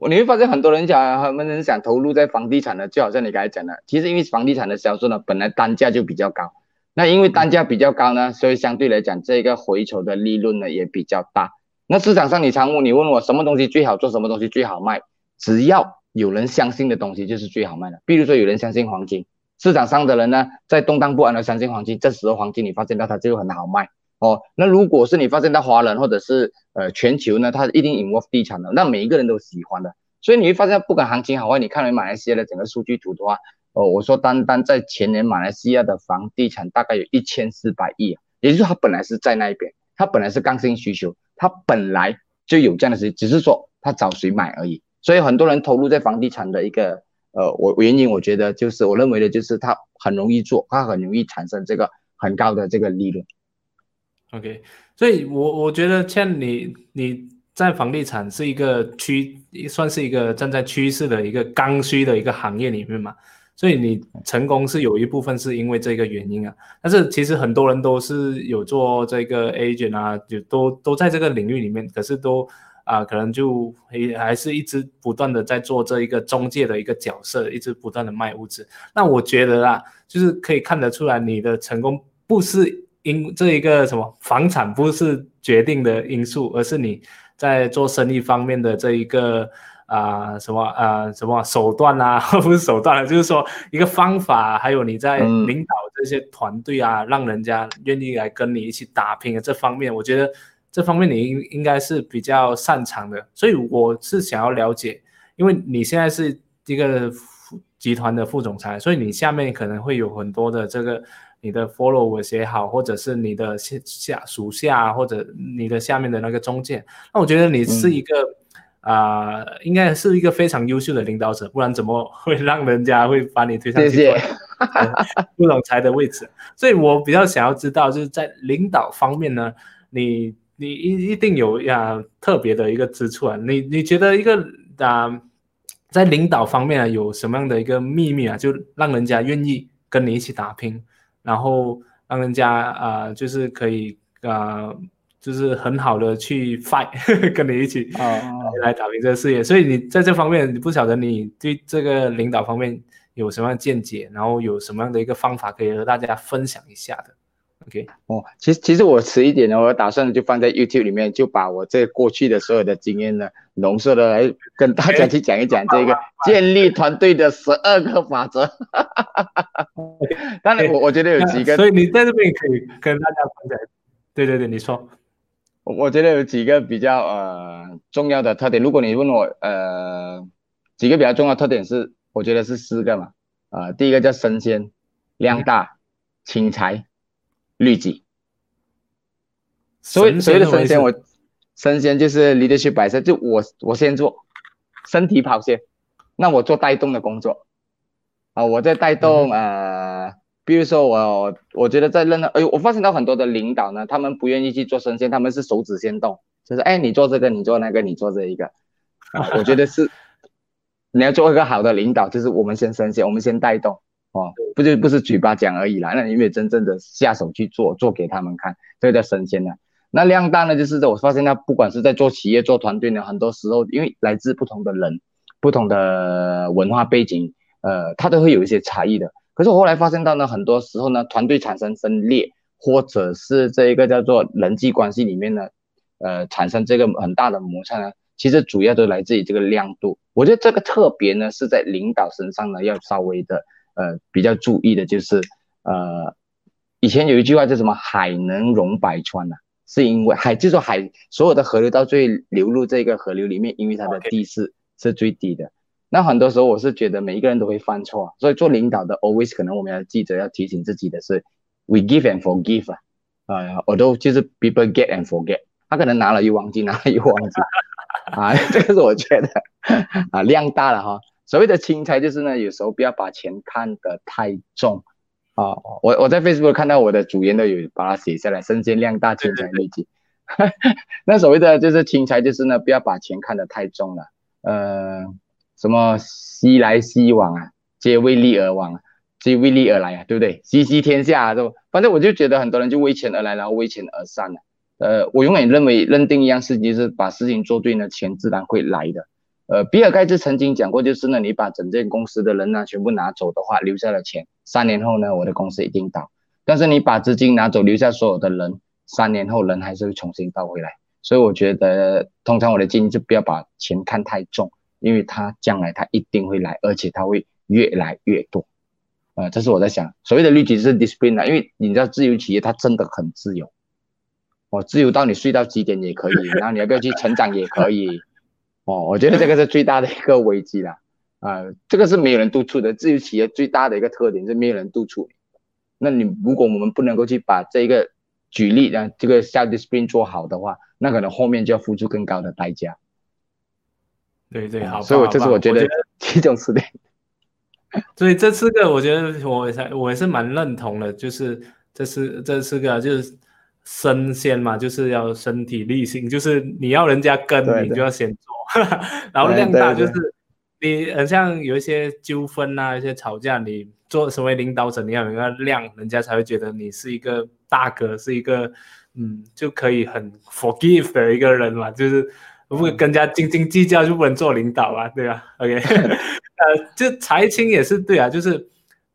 B: 你会发现很多人讲，很多人想投入在房地产的，就好像你刚才讲的，其实因为房地产的销售呢，本来单价就比较高，那因为单价比较高呢，所以相对来讲，这个回酬的利润呢也比较大。那市场上你常问你问我什么东西最好做，什么东西最好卖，只要有人相信的东西就是最好卖的。比如说有人相信黄金，市场上的人呢在动荡不安的相信黄金，这时候黄金你发现到它就很好卖。哦，那如果是你发现到华人或者是呃全球呢，它一定 involve 地产的，那每一个人都喜欢的，所以你会发现不管行情好坏，你看了马来西亚的整个数据图的话，哦，我说单单在前年马来西亚的房地产大概有一千四百亿啊，也就是说它本来是在那一边，它本来是刚性需求，它本来就有这样的事情，只是说它找谁买而已。所以很多人投入在房地产的一个呃我原因，我觉得就是我认为的就是它很容易做，它很容易产生这个很高的这个利润。
A: OK，所以，我我觉得像你你在房地产是一个趋，算是一个站在趋势的一个刚需的一个行业里面嘛，所以你成功是有一部分是因为这个原因啊。但是其实很多人都是有做这个 agent 啊，就都都在这个领域里面，可是都啊，可能就还还是一直不断的在做这一个中介的一个角色，一直不断的卖物质。那我觉得啊，就是可以看得出来你的成功不是。因这一个什么房产不是决定的因素，而是你在做生意方面的这一个啊什么啊什么手段啊，不是手段了，就是说一个方法，还有你在领导这些团队啊，让人家愿意来跟你一起打拼的这方面，我觉得这方面你应应该是比较擅长的。所以我是想要了解，因为你现在是一个集团的副总裁，所以你下面可能会有很多的这个。你的 followers 也好，或者是你的下下属下，或者你的下面的那个中介，那我觉得你是一个啊，应该是一个非常优秀的领导者，不然怎么会让人家会把你推上去副总裁的位置？所以我比较想要知道，就是在领导方面呢，你你一一定有呀特别的一个之处啊，你你觉得一个啊，在领导方面啊有什么样的一个秘密啊，就让人家愿意跟你一起打拼，然后让人家啊就是可以啊。就是很好的去 fight，跟你一起来打拼这个事业，所以你在这方面，你不晓得你对这个领导方面有什么见解，然后有什么样的一个方法可以和大家分享一下的？OK，
B: 哦，其实其实我迟一点呢，我打算就放在 YouTube 里面，就把我这过去的所有的经验呢，浓缩的来跟大家去讲一讲这个 建立团队的十二个法则。当然，我我觉得有几个，
A: 所以你在这边可以跟大家分享。对对对，你说。
B: 我我觉得有几个比较呃重要的特点。如果你问我呃几个比较重要特点是，我觉得是四个嘛。呃，第一个叫生鲜、量大、轻财、律己。所以所谓的生鲜，我生鲜就是 leadership 摆设，就我我先做身体跑先，那我做带动的工作啊，我在带动呃。比如说我，我觉得在任何，哎，我发现到很多的领导呢，他们不愿意去做生鲜，他们是手指先动，就是哎，你做这个，你做那个，你做这一个，啊，我觉得是你要做一个好的领导，就是我们先生鲜，我们先带动，哦，不就不是嘴巴讲而已啦，那你有真正的下手去做，做给他们看，这个叫生鲜呢。那量大呢，就是我发现他不管是在做企业做团队呢，很多时候因为来自不同的人，不同的文化背景，呃，他都会有一些差异的。可是我后来发现到呢，很多时候呢，团队产生分裂，或者是这一个叫做人际关系里面呢，呃，产生这个很大的摩擦呢，其实主要都来自于这个亮度。我觉得这个特别呢，是在领导身上呢，要稍微的呃比较注意的，就是呃，以前有一句话叫什么“海能容百川”呐，是因为 海就说海所有的河流到最流入这个河流里面，因为它的地势是最低的。那很多时候我是觉得每一个人都会犯错，所以做领导的 always 可能我们要记着要提醒自己的是，we give and forgive 啊，啊，我都就是 people get and forget，他可能拿了又忘记，拿了又忘记，啊，这个是我觉得啊量大了哈，所谓的轻财就是呢，有时候不要把钱看得太重。啊，我我在 Facebook 看到我的主页都有把它写下来，身兼量大轻财累积，那所谓的就是轻财就是呢，不要把钱看得太重了，呃。什么熙来熙往啊，皆为利而往，皆为利而来啊，对不对？熙熙天下啊，都反正我就觉得很多人就为钱而来，然后为钱而散了。呃，我永远认为认定一样事情是把事情做对呢，钱自然会来的。呃，比尔盖茨曾经讲过，就是呢，你把整间公司的人呢全部拿走的话，留下了钱，三年后呢，我的公司一定倒。但是你把资金拿走，留下所有的人，三年后人还是会重新倒回来。所以我觉得，通常我的建议就不要把钱看太重。因为他将来他一定会来，而且他会越来越多，呃，这是我在想，所谓的律己是 discipline 啊，因为你知道自由企业它真的很自由，哦，自由到你睡到几点也可以，然后你要不要去成长也可以，哦，我觉得这个是最大的一个危机了，啊，这个是没有人督促的，自由企业最大的一个特点是没有人督促，那你如果我们不能够去把这个举例让这个 self discipline 做好的话，那可能后面就要付出更高的代价。
A: 对对，好，
B: 所以我这是我觉得 七种词典。
A: 所以这四个，我觉得我才我也是蛮认同的，就是这四这四个就是身先嘛，就是要身体力行，就是你要人家跟，你就要先做，然后量大就是你很像有一些纠纷啊，一些吵架，你做成为领导者，你要有个量，人家才会觉得你是一个大哥，是一个嗯就可以很 forgive 的一个人嘛，就是。不会更加斤斤计较就不能做领导啊，对吧？OK，呃，就财青也是对啊，就是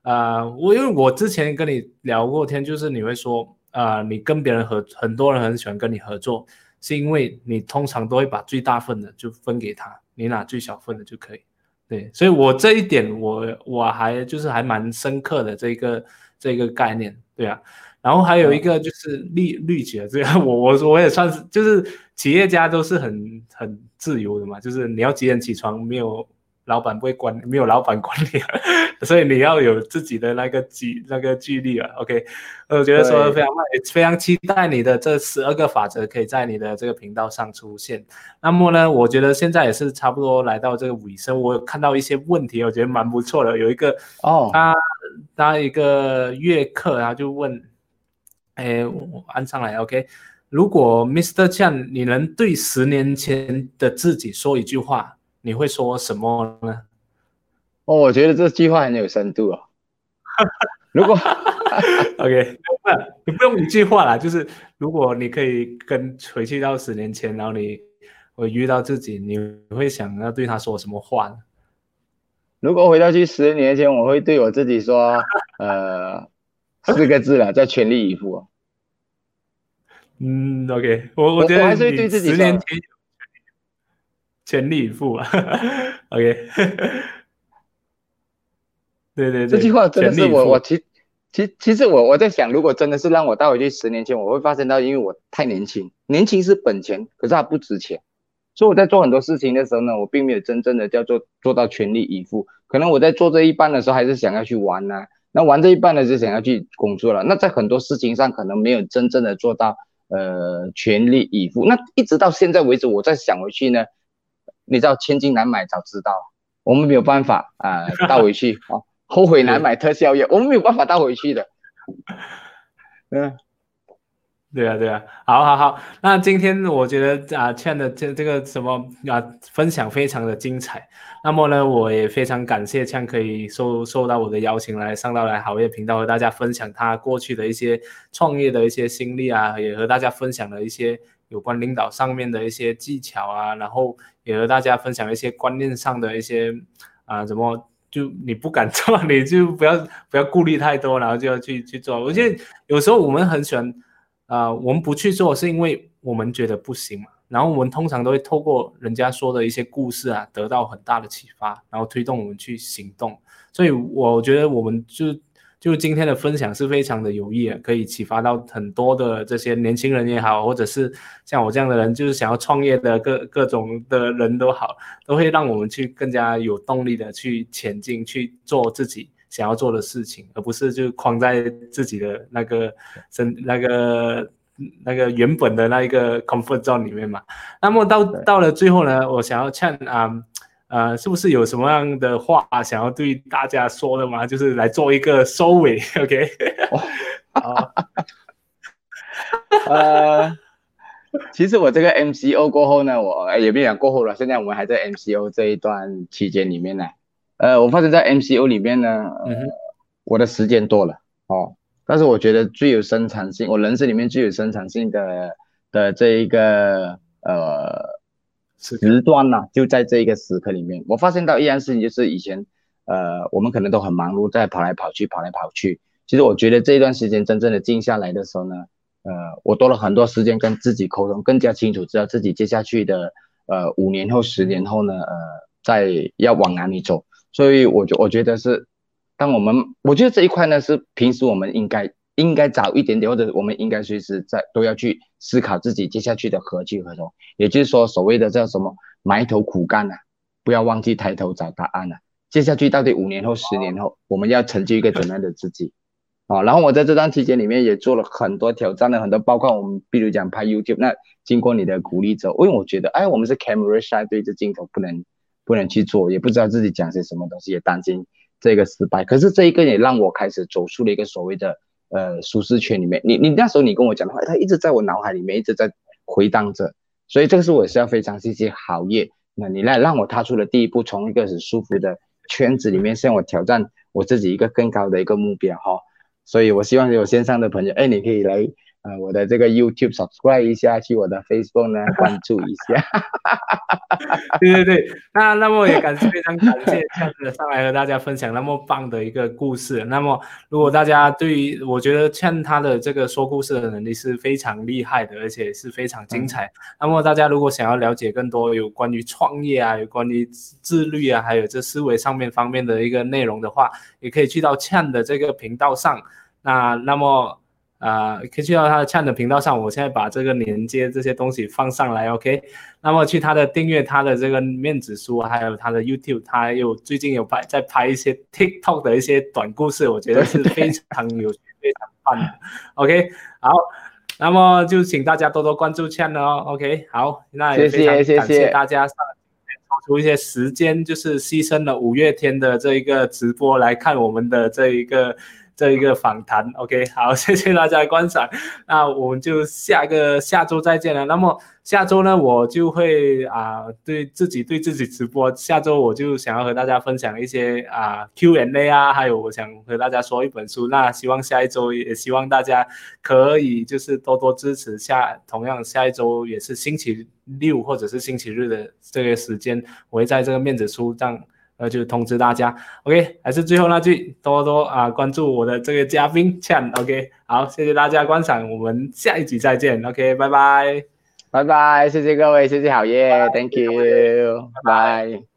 A: 呃，我因为我之前跟你聊过天，就是你会说呃，你跟别人合，很多人很喜欢跟你合作，是因为你通常都会把最大份的就分给他，你拿最小份的就可以。对，所以我这一点我我还就是还蛮深刻的这个这个概念，对啊。然后还有一个就是律律己，这样 我我我也算是，就是企业家都是很很自由的嘛，就是你要几点起床没有老板不会管，没有老板管你，所以你要有自己的那个距那个距离啊。OK，我觉得说的非常非常期待你的这十二个法则可以在你的这个频道上出现。那么呢，我觉得现在也是差不多来到这个尾声，我有看到一些问题，我觉得蛮不错的。有一个哦，他他一个月客，他就问，哎，我按上来 OK。如果 Mr. Chan，你能对十年前的自己说一句话，你会说什么呢？
B: 哦，我觉得这句话很有深度哦。如果
A: OK，你不用一句话啦，就是如果你可以跟回去到十年前，然后你我遇到自己，你会想要对他说什么话呢？
B: 如果回到去十年前，我会对我自己说，呃，四个字了，叫全力以赴。
A: 嗯，OK，我我觉得你十年前全力以赴啊，OK，对对对，
B: 这句话真的是我我其其其实我我在想，如果真的是让我倒回去十年前，我会发现到，因为我太年轻，年轻是本钱，可是它不值钱，所以我在做很多事情的时候呢，我并没有真正的叫做做到全力以赴，可能我在做这一半的时候，还是想要去玩呐，那玩这一半呢，就想要去工作了，那在很多事情上可能没有真正的做到。呃，全力以赴。那一直到现在为止，我再想回去呢，你知道千金难买早知道，我们没有办法啊倒回去啊，后悔难买特效药，我们没有办法倒回去的。
A: 嗯。对啊，对啊，好，好，好。那今天我觉得啊，倩的这这个什么啊，分享非常的精彩。那么呢，我也非常感谢倩可以受受到我的邀请来上到来好业频道和大家分享他过去的一些创业的一些心历啊，也和大家分享了一些有关领导上面的一些技巧啊，然后也和大家分享一些观念上的一些啊，怎么就你不敢做，你就不要不要顾虑太多，然后就要去去做。我觉得有时候我们很喜欢。啊，我们不去做是因为我们觉得不行嘛。然后我们通常都会透过人家说的一些故事啊，得到很大的启发，然后推动我们去行动。所以我觉得我们就就今天的分享是非常的有益，可以启发到很多的这些年轻人也好，或者是像我这样的人，就是想要创业的各各种的人都好，都会让我们去更加有动力的去前进，去做自己。想要做的事情，而不是就框在自己的那个身、那个、那个原本的那一个 comfort zone 里面嘛。那么到到了最后呢，我想要劝啊，呃，是不是有什么样的话想要对大家说的吗？就是来做一个收尾，OK？
B: 好，呃，其实我这个 MCO 过后呢，我也别讲过后了，现在我们还在 MCO 这一段期间里面呢。呃，我发现在 MCO 里面呢，我的时间多了哦，但是我觉得最有生产性，我人生里面最有生产性的的这一个呃时段呢，就在这一个时刻里面。我发现到一样事情，就是以前呃我们可能都很忙碌，在跑来跑去，跑来跑去。其实我觉得这一段时间真正的静下来的时候呢，呃，我多了很多时间跟自己沟通，更加清楚知道自己接下去的呃五年后、十年后呢，呃，在要往哪里走。所以，我就我觉得是，当我们我觉得这一块呢，是平时我们应该应该早一点点，或者我们应该随时在都要去思考自己接下去的何去何从。也就是说，所谓的叫什么埋头苦干呐，不要忘记抬头找答案呐。接下去到底五年后、十年后，我们要成就一个怎样的自己？啊，然后我在这段期间里面也做了很多挑战的很多，包括我们比如讲拍 YouTube，那经过你的鼓励之后，因为我觉得，哎，我们是 camera shy，对着镜头不能。不能去做，也不知道自己讲些什么东西，也担心这个失败。可是这一个也让我开始走出了一个所谓的呃舒适圈里面。你你那时候你跟我讲的话，它一直在我脑海里面一直在回荡着。所以这个是我是要非常谢谢好业，那你来让我踏出了第一步，从一个很舒服的圈子里面向我挑战我自己一个更高的一个目标哈。所以我希望有线上的朋友，哎，你可以来。呃，我的这个 YouTube subscribe 一下，去我的 Facebook 呢 关注一下。
A: 对对对，那那么也感谢非常感谢 这样子上来和大家分享那么棒的一个故事。那么如果大家对于我觉得欠他的这个说故事的能力是非常厉害的，而且是非常精彩。那么大家如果想要了解更多有关于创业啊，有关于自律啊，还有这思维上面方面的一个内容的话，也可以去到欠的这个频道上。那那么。啊，可以去到他的 c h a n 的频道上，我现在把这个连接这些东西放上来，OK。那么去他的订阅他的这个面子书，还有他的 YouTube，他有最近有拍在拍一些 TikTok 的一些短故事，我觉得是非常有趣、非常棒的，OK。好，那么就请大家多多关注 c h a n 哦，OK。好，那也非常感谢大家上抽出一些时间，就是牺牲了五月天的这一个直播来看我们的这一个。这一个访谈，OK，好，谢谢大家的观赏，那我们就下个下周再见了。那么下周呢，我就会啊对自己对自己直播。下周我就想要和大家分享一些啊 Q&A 啊，还有我想和大家说一本书。那希望下一周也希望大家可以就是多多支持下。同样下一周也是星期六或者是星期日的这个时间，我会在这个面子书上。那就通知大家，OK，还是最后那句，多多啊关注我的这个嘉宾 Chan，OK，好，谢谢大家观赏，我们下一集再见，OK，拜拜，
B: 拜拜，谢谢各位，谢谢好耶，Thank you，拜。